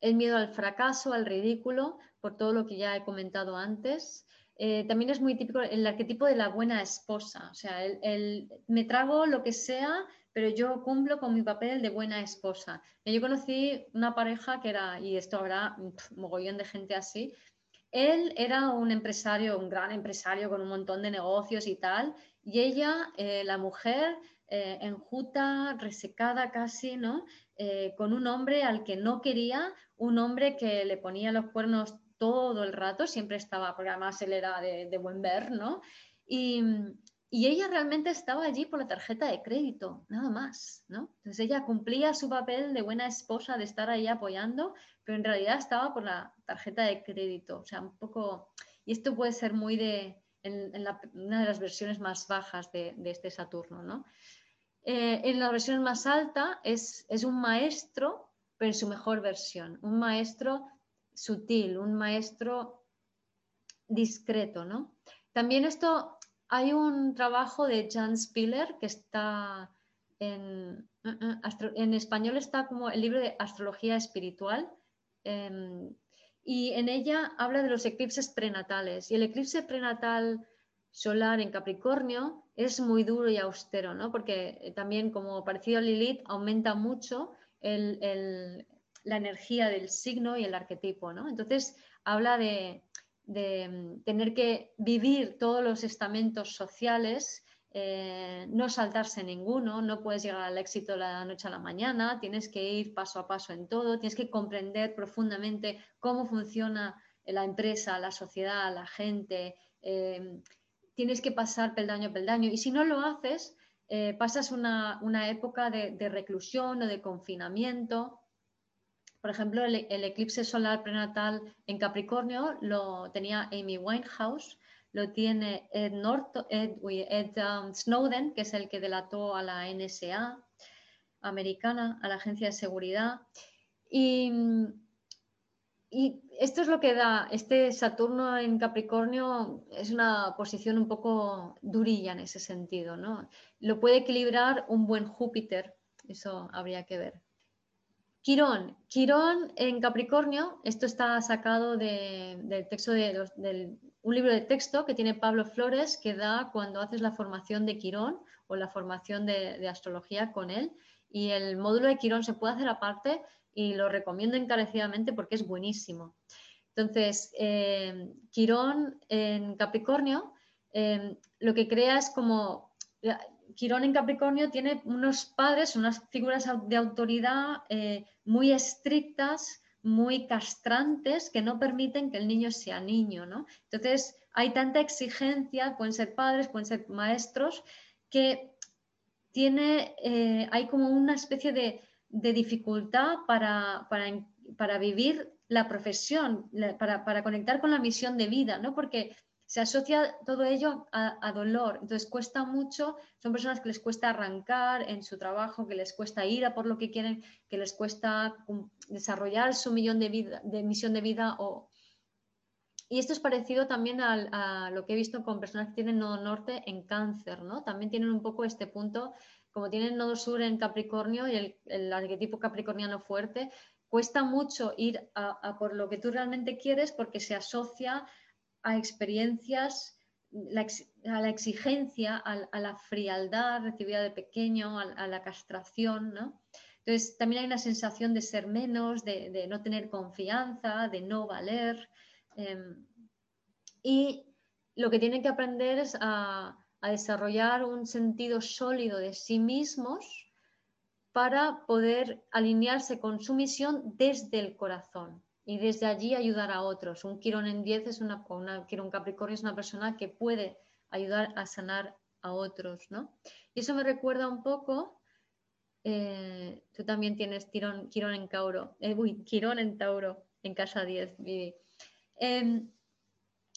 El miedo al fracaso, al ridículo, por todo lo que ya he comentado antes. Eh, también es muy típico el arquetipo de la buena esposa, o sea, el me trago lo que sea pero yo cumplo con mi papel de buena esposa. Yo conocí una pareja que era, y esto habrá mogollón de gente así, él era un empresario, un gran empresario con un montón de negocios y tal, y ella, eh, la mujer, eh, enjuta, resecada casi, ¿no? Eh, con un hombre al que no quería, un hombre que le ponía los cuernos todo el rato, siempre estaba, porque además él era de, de buen ver, ¿no? Y, y ella realmente estaba allí por la tarjeta de crédito, nada más, ¿no? Entonces ella cumplía su papel de buena esposa, de estar ahí apoyando, pero en realidad estaba por la tarjeta de crédito, o sea, un poco... Y esto puede ser muy de, en, una de las versiones más bajas de, este Saturno, ¿no? Eh, en la versión más alta es, es un maestro, pero en su mejor versión, un maestro sutil, un maestro discreto, ¿no? También esto hay un trabajo de Jan Spiller que está en, uh, uh, español, está como el libro de Astrología Espiritual. Em, y en ella habla de los eclipses prenatales. Y el eclipse prenatal solar en Capricornio es muy duro y austero, ¿no? Porque también, como parecido a Lilith, aumenta mucho la energía del signo y el arquetipo, ¿no? Entonces, habla de, de mm, tener que vivir todos los estamentos sociales, eh, no saltarse ninguno, no puedes llegar al éxito de la noche a la mañana, tienes que ir paso a paso en todo, tienes que comprender profundamente cómo funciona la empresa, la sociedad, la gente, eh, tienes que pasar peldaño a peldaño. Y si no lo haces, eh, pasas una, época de reclusión o de confinamiento por ejemplo, el, eclipse solar prenatal en Capricornio lo tenía Amy Winehouse, lo tiene Ed, um, Snowden, que es el que delató a la NSA americana, a la Agencia de Seguridad. Y, y esto es lo que da, este Saturno en Capricornio es una posición un poco durilla en ese sentido, ¿no? Lo puede equilibrar un buen Júpiter, eso habría que ver. Quirón, Quirón en Capricornio, esto está sacado del texto de un libro de texto que tiene Pablo Flores que da cuando haces la formación de Quirón o la formación de, de astrología con él. Y el módulo de Quirón se puede hacer aparte y lo recomiendo encarecidamente porque es buenísimo. Entonces, eh, Quirón en Capricornio eh, lo que crea es como... Quirón en Capricornio tiene unos padres, unas figuras de autoridad eh, muy estrictas, muy castrantes, que no permiten que el niño sea niño, ¿no? Entonces, hay tanta exigencia, pueden ser padres, pueden ser maestros, que tiene, hay como una especie de, de dificultad para, para, vivir la profesión, para, conectar con la misión de vida, ¿no? Porque se asocia todo ello a, dolor. Entonces cuesta mucho, son personas que les cuesta arrancar en su trabajo, que les cuesta ir a por lo que quieren, que les cuesta desarrollar su millón de, vida, de misión de vida. O... Y esto es parecido también a, lo que he visto con personas que tienen nodo norte en cáncer, ¿no? También tienen un poco este punto como tiene el nodo sur en Capricornio y el, arquetipo capricorniano fuerte, cuesta mucho ir a, por lo que tú realmente quieres porque se asocia a experiencias, a la exigencia, a, la frialdad recibida de pequeño, a, la castración. Entonces, también hay una sensación de ser menos, de, no tener confianza, de no valer. Em, y lo que tienen que aprender es a desarrollar un sentido sólido de sí mismos para poder alinearse con su misión desde el corazón y desde allí ayudar a otros. Un Quirón en 10 es una, Quirón Capricornio es una persona que puede ayudar a sanar a otros, ¿no? Y eso me recuerda un poco, eh, tú también tienes Quirón, Quirón en Tauro, eh, uy, Quirón en Tauro en casa 10, Vivi. Em,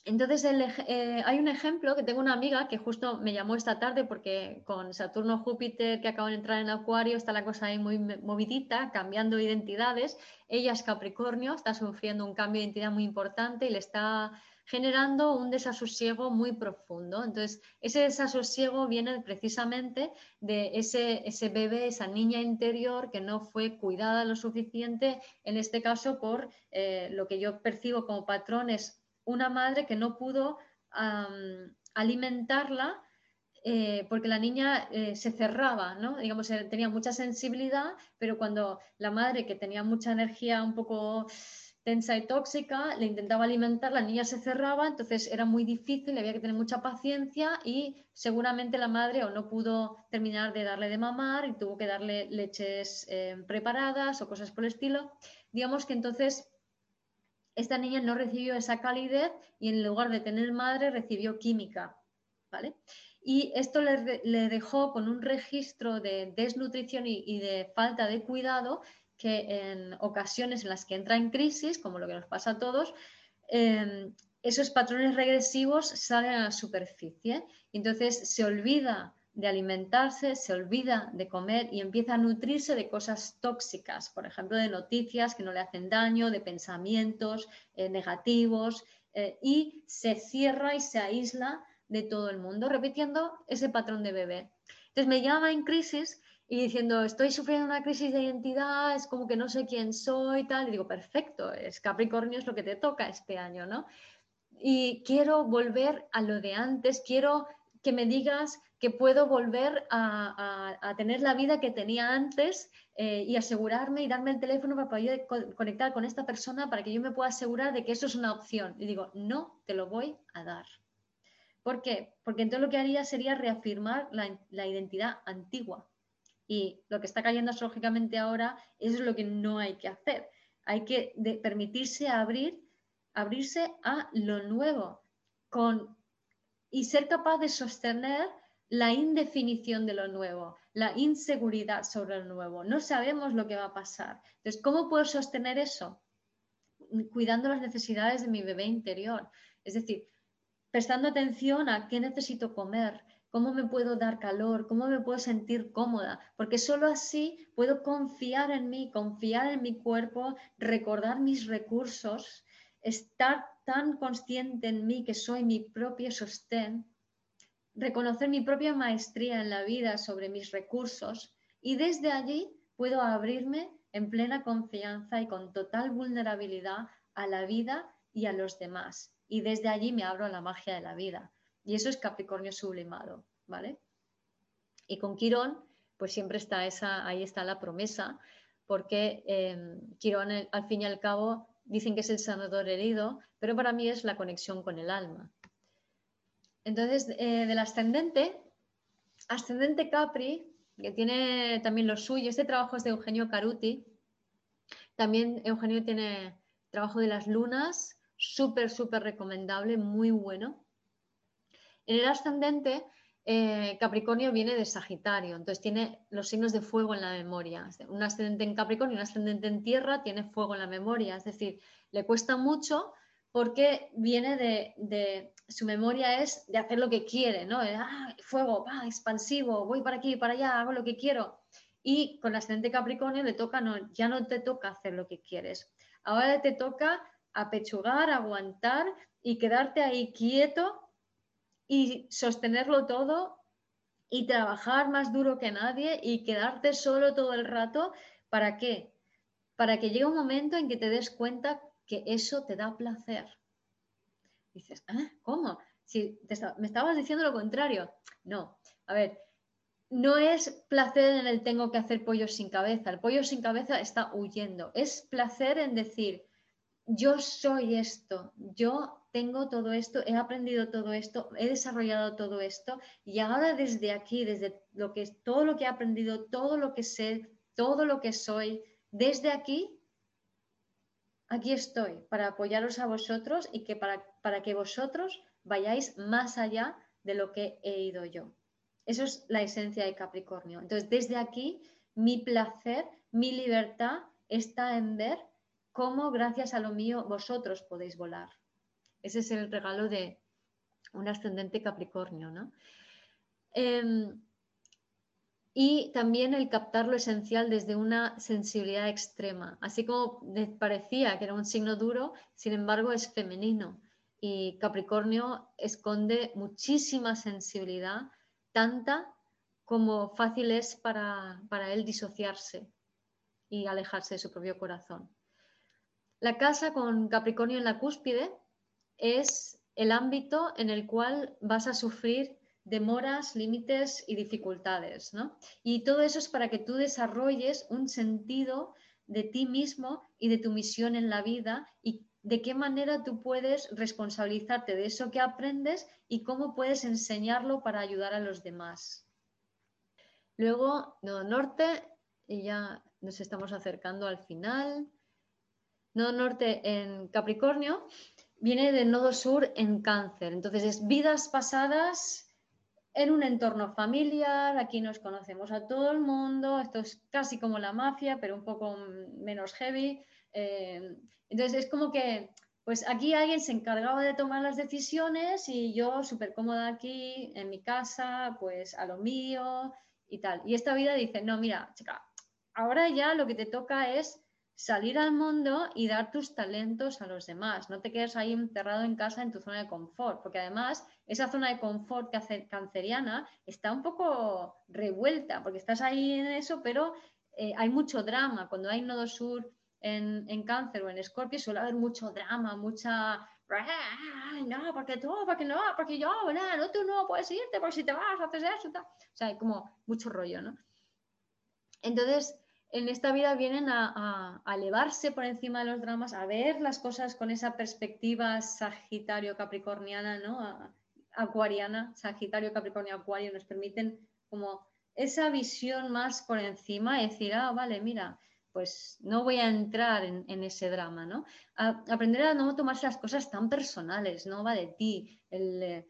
entonces, eh, hay un ejemplo que tengo una amiga que justo me llamó esta tarde porque con Saturno Júpiter que acaban de entrar en Acuario está la cosa ahí muy movidita, cambiando identidades. Ella es Capricornio, está sufriendo un cambio de identidad muy importante y le está generando un desasosiego muy profundo. Entonces, ese desasosiego viene precisamente de ese, bebé, esa niña interior que no fue cuidada lo suficiente, en este caso por eh, lo que yo percibo como patrones una madre que no pudo alimentarla eh, porque la niña eh, se cerraba, ¿no? Digamos, eh, tenía mucha sensibilidad, pero cuando la madre, que tenía mucha energía un poco tensa y tóxica, le intentaba alimentar, la niña se cerraba, entonces era muy difícil, había que tener mucha paciencia y seguramente la madre o no pudo terminar de darle de mamar y tuvo que darle leches preparadas o cosas por el estilo. Digamos que entonces esta niña no recibió esa calidez y en lugar de tener madre recibió química, ¿vale? Y esto le, dejó con un registro de desnutrición y, de falta de cuidado que en ocasiones en las que entra en crisis, como lo que nos pasa a todos, em, esos patrones regresivos salen a la superficie. Entonces se olvida de alimentarse, se olvida de comer y empieza a nutrirse de cosas tóxicas, por ejemplo, de noticias que no le hacen daño, de pensamientos eh, negativos, eh, y se cierra y se aísla de todo el mundo, repitiendo ese patrón de bebé. Entonces me llama en crisis y diciendo, estoy sufriendo una crisis de identidad, es como que no sé quién soy, tal, y digo, perfecto, es Capricornio es lo que te toca este año, ¿no? Y quiero volver a lo de antes, quiero que me digas que puedo volver a, tener la vida que tenía antes eh, y asegurarme y darme el teléfono para poder conectar con esta persona para que yo me pueda asegurar de que eso es una opción. Y digo, no te lo voy a dar. ¿Por qué? Porque entonces lo que haría sería reafirmar la, identidad antigua. Y lo que está cayendo astrológicamente ahora es lo que no hay que hacer. Hay que permitirse abrir, abrirse a lo nuevo con, y ser capaz de sostener la indefinición de lo nuevo, la inseguridad sobre lo nuevo. No sabemos lo que va a pasar. Entonces, ¿cómo puedo sostener eso? Cuidando las necesidades de mi bebé interior. Es decir, prestando atención a qué necesito comer, ¿Cómo me puedo dar calor? ¿Cómo me puedo sentir cómoda? Porque solo así puedo confiar en mí, confiar en mi cuerpo, recordar mis recursos, estar tan consciente en mí que soy mi propio sostén, reconocer mi propia maestría en la vida sobre mis recursos y desde allí puedo abrirme en plena confianza y con total vulnerabilidad a la vida y a los demás. Y desde allí me abro a la magia de la vida. Y eso es Capricornio sublimado, ¿vale? Y con Quirón, pues siempre está esa, ahí está la promesa, porque eh, Quirón al fin y al cabo dicen que es el sanador herido, pero para mí es la conexión con el alma. Entonces, eh, del ascendente, ascendente Capri, que tiene también lo suyo, este trabajo es de Eugenio Caruti, también Eugenio tiene trabajo de las lunas, súper, súper recomendable, muy bueno. En el ascendente, eh, Capricornio viene de Sagitario, entonces tiene los signos de fuego en la memoria. Un ascendente en Capricornio un ascendente en Tierra tiene fuego en la memoria, es decir, le cuesta mucho porque viene de, su memoria es de hacer lo que quiere, ¿no? Ah, fuego, expansivo, voy para aquí, para allá, hago lo que quiero. Y con el ascendente Capricornio le toca, ya no te toca hacer lo que quieres. Ahora te toca apechugar, aguantar y quedarte ahí quieto y sostenerlo todo y trabajar más duro que nadie y quedarte solo todo el rato. ¿Para qué? Para que llegue un momento en que te des cuenta que eso te da placer. Dices, ¿eh? ¿cómo? Si me estabas diciendo lo contrario. No, a ver, no es placer en el tengo que hacer pollo sin cabeza. El pollo sin cabeza está huyendo. Es placer en decir, yo soy esto, yo tengo todo esto, he aprendido todo esto, he desarrollado todo esto y ahora desde aquí, desde lo que todo lo que he aprendido, todo lo que sé, todo lo que soy, desde aquí, aquí estoy para apoyaros a vosotros y que para, para que vosotros vayáis más allá de lo que he ido yo. Eso es la esencia de Capricornio. Entonces, desde aquí, mi placer, mi libertad está en ver cómo gracias a lo mío vosotros podéis volar. Ese es el regalo de un ascendente Capricornio, ¿no? Em, y también el captar lo esencial desde una sensibilidad extrema. Así como parecía que era un signo duro, sin embargo es femenino. Y Capricornio esconde muchísima sensibilidad, tanta como fácil es para, para él disociarse y alejarse de su propio corazón. La casa con Capricornio en la cúspide es el ámbito en el cual vas a sufrir demoras, límites y dificultades. ¿no? Y todo eso es para que tú desarrolles un sentido de ti mismo y de tu misión en la vida y de qué manera tú puedes responsabilizarte de eso que aprendes y cómo puedes enseñarlo para ayudar a los demás. Luego, Nodo Norte, y ya nos estamos acercando al final. Nodo norte en Capricornio viene del nodo sur en Cáncer. Entonces es vidas pasadas en un entorno familiar, aquí nos conocemos a todo el mundo, esto es casi como la mafia, pero un poco menos heavy. Eh, entonces es como que, pues aquí alguien se encargaba de tomar las decisiones y yo súper cómoda aquí en mi casa, pues a lo mío y tal. Y esta vida dice, no, mira, chica, ahora ya lo que te toca es salir al mundo y dar tus talentos a los demás. No te quedes ahí enterrado en casa en tu zona de confort, porque además esa zona de confort canceriana está un poco revuelta, porque estás ahí en eso, pero eh, hay mucho drama. Cuando hay nodo sur en, cáncer o en escorpio suele haber mucho drama, mucha... No, porque tú, porque no, porque yo, no, tú no puedes irte, porque si te vas, haces eso. O sea, hay como mucho rollo, ¿no? Entonces, en esta vida vienen a, elevarse por encima de los dramas, a ver las cosas con esa perspectiva sagitario-capricorniana, ¿no? acuariana, Sagitario, Capricornio, Acuario, nos permiten como esa visión más por encima y decir, ah, vale, mira, pues no voy a entrar en, ese drama, ¿no? aprender a no tomarse las cosas tan personales, no va de ti. El,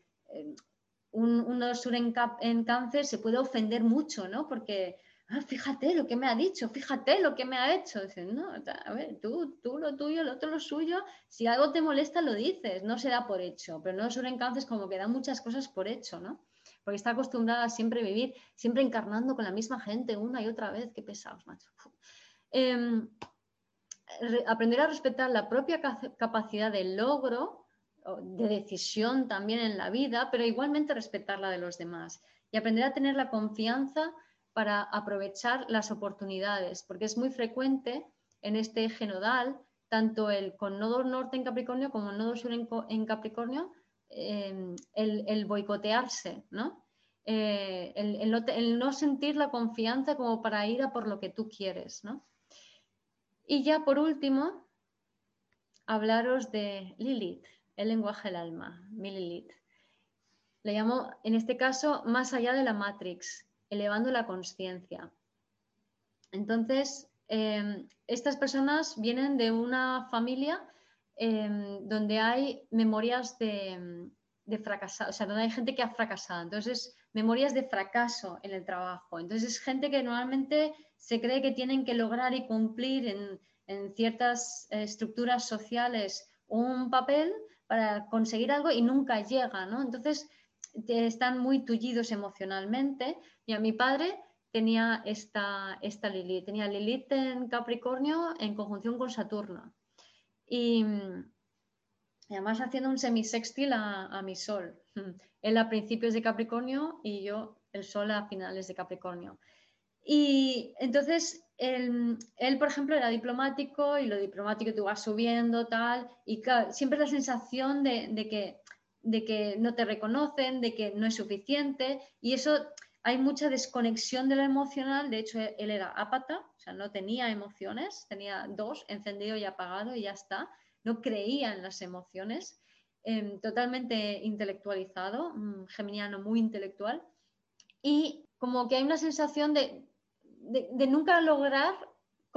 un, un sur en, en, cáncer se puede ofender mucho, ¿no? Porque ah, fíjate lo que me ha dicho, fíjate lo que me ha hecho. Dicen, no, a ver, tú, tú lo tuyo, el otro lo suyo, si algo te molesta lo dices, no se da por hecho, pero no suelen cáncer como que dan muchas cosas por hecho, ¿no? porque está acostumbrada a siempre vivir, siempre encarnando con la misma gente una y otra vez, qué pesados, macho. Em, aprender a respetar la propia capacidad de logro, de decisión también en la vida, pero igualmente respetar la de los demás y aprender a tener la confianza para aprovechar las oportunidades, porque es muy frecuente en este eje nodal, tanto el con nodo norte en Capricornio como el nodo sur en, Capricornio, em, el, boicotearse, ¿no? Eh, el, no, sentir la confianza como para ir a por lo que tú quieres, ¿no? Y ya por último, hablaros de Lilith, el lenguaje del alma, mi Lilith. Le llamo, en este caso, más allá de la Matrix, elevando la conciencia. Entonces, em, estas personas vienen de una familia em, donde hay memorias de, de fracasado, o sea, donde hay gente que ha fracasado. Entonces, memorias de fracaso en el trabajo. Entonces, es gente que normalmente se cree que tienen que lograr y cumplir en, ciertas eh, estructuras sociales un papel para conseguir algo y nunca llega, ¿no? Entonces, están muy tullidos emocionalmente. Y a mi padre tenía esta, esta Lilith, tenía Lilith en Capricornio en conjunción con Saturno. Y, además haciendo un semisextil a, a mi sol. Él a principios de Capricornio y yo el sol a finales de Capricornio. Y entonces él, por ejemplo, era diplomático y lo diplomático tú vas subiendo, tal, y siempre la sensación de, que, de que no te reconocen, de que no es suficiente, y eso hay mucha desconexión de lo emocional, de hecho él era apata, o sea, no tenía emociones, tenía dos, encendido y apagado y ya está, no creía en las emociones, em, totalmente intelectualizado, geminiano muy intelectual, y como que hay una sensación de, de, nunca lograr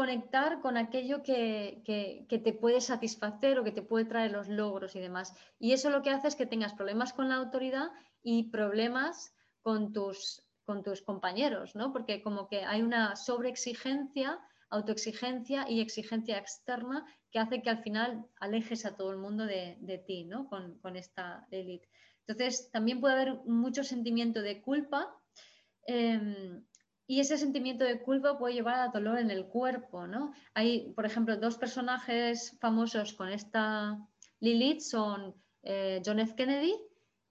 conectar con aquello que, te puede satisfacer o que te puede traer los logros y demás. Y eso lo que hace es que tengas problemas con la autoridad y problemas con tus, con tus compañeros, ¿no? Porque como que hay una sobreexigencia, autoexigencia y exigencia externa que hace que al final alejes a todo el mundo de, ti, ¿no? Con, esta élite. Entonces, también puede haber mucho sentimiento de culpa. Em, y ese sentimiento de culpa puede llevar a dolor en el cuerpo, ¿no? Hay, por ejemplo, dos personajes famosos con esta Lilith son eh, John F. Kennedy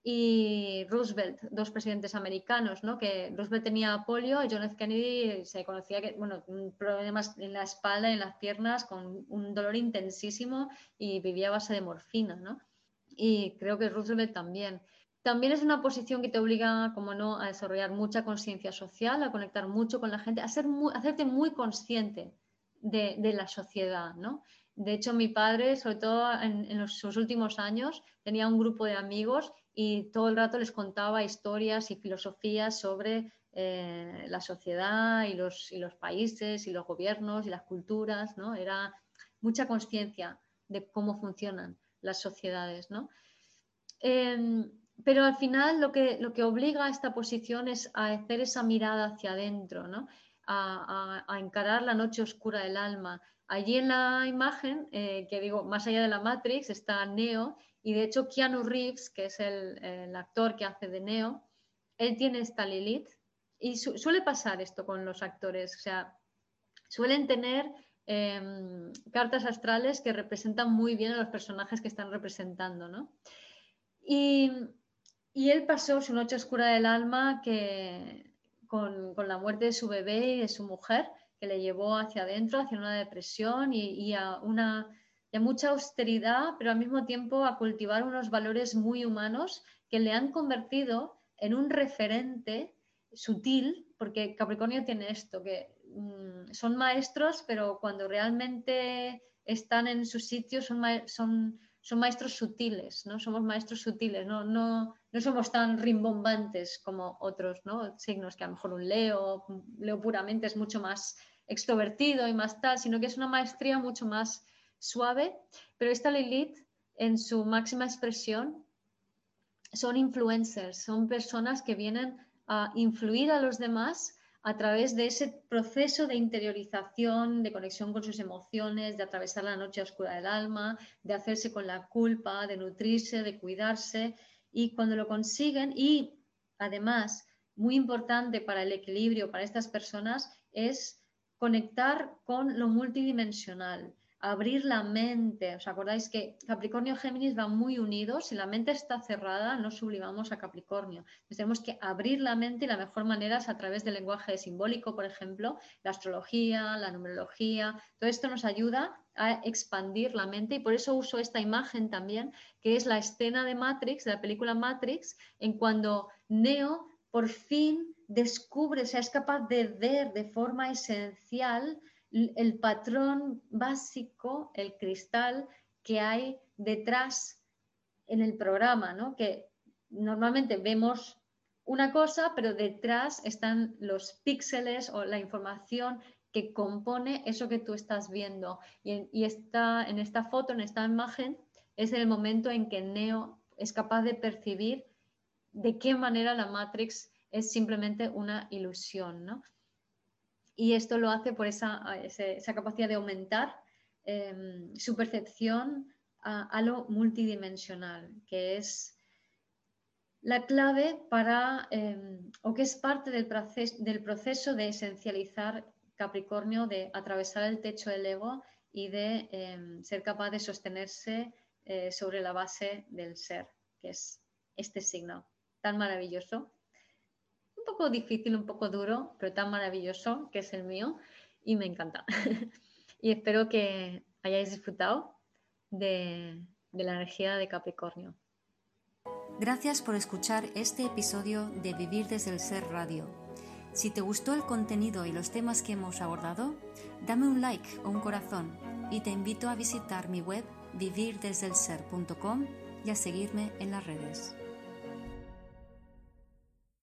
y Roosevelt, dos presidentes americanos, ¿no? Que Roosevelt tenía polio y John F. Kennedy se conocía que, bueno, problemas en la espalda y en las piernas con un dolor intensísimo y vivía a base de morfina, ¿no? Y creo que Roosevelt también. También es una posición que te obliga, como no, a desarrollar mucha conciencia social, a conectar mucho con la gente, a, ser hacerte muy consciente de, la sociedad, ¿no? De hecho, mi padre, sobre todo en, sus últimos años, tenía un grupo de amigos y todo el rato les contaba historias y filosofías sobre eh, la sociedad y los, y los, países y los gobiernos y las culturas, ¿no? Era mucha conciencia de cómo funcionan las sociedades, ¿no? Em, pero al final lo que, lo que obliga a esta posición es a hacer esa mirada hacia adentro, ¿no? a, encarar la noche oscura del alma. Allí en la imagen, eh, que digo, más allá de la Matrix, está Neo, y de hecho Keanu Reeves, que es el, actor que hace de Neo, él tiene esta Lilith, y suele pasar esto con los actores, o sea, suelen tener em, cartas astrales que representan muy bien a los personajes que están representando, ¿no? Y, y él pasó su noche oscura del alma que, con, la muerte de su bebé y de su mujer, que le llevó hacia adentro, hacia una depresión y, a una mucha austeridad, pero al mismo tiempo a cultivar unos valores muy humanos que le han convertido en un referente sutil, porque Capricornio tiene esto, que mm, son maestros, pero cuando realmente están en su sitio son, son son maestros sutiles, ¿no? Somos maestros sutiles, no, no, no somos tan rimbombantes como otros, ¿no? Signos que a lo mejor un Leo, Leo puramente es mucho más extrovertido y más tal, sino que es una maestría mucho más suave, pero esta Lilith en su máxima expresión son influencers, son personas que vienen a influir a los demás a través de ese proceso de interiorización, de conexión con sus emociones, de atravesar la noche oscura del alma, de hacerse con la culpa, de nutrirse, de cuidarse. Y cuando lo consiguen, y además, muy importante para el equilibrio para estas personas es conectar con lo multidimensional, abrir la mente. ¿Os acordáis que Capricornio Géminis van muy unidos? Si la mente está cerrada, no sublimamos a Capricornio. tenemos que abrir la mente y la mejor manera es a través del lenguaje simbólico, por ejemplo, la astrología, la numerología. Todo esto nos ayuda a expandir la mente y por eso uso esta imagen también, que es la escena de Matrix, de la película Matrix, en cuando Neo por fin descubre, o es capaz de ver de forma esencial el patrón básico, el cristal que hay detrás en el programa, ¿no? Que normalmente vemos una cosa, pero detrás están los píxeles o la información que compone eso que tú estás viendo. Y, y está, en esta foto, en esta imagen, es el momento en que Neo es capaz de percibir de qué manera la Matrix es simplemente una ilusión, ¿no? Y esto lo hace por esa, capacidad de aumentar em, su percepción a, lo multidimensional, que es la clave para, em, o que es parte del, del proceso de esencializar Capricornio, de atravesar el techo del ego y de em, ser capaz de sostenerse eh, sobre la base del ser, que es este signo tan maravilloso un poco difícil, un poco duro, pero tan maravilloso que es el mío y me encanta. y espero que hayáis disfrutado de, de la energía de Capricornio. Gracias por escuchar este episodio de Vivir desde el Ser Radio. Si te gustó el contenido y los temas que hemos abordado, dame un like o un corazón y te invito a visitar mi web vivirdesdelser.com y a seguirme en las redes.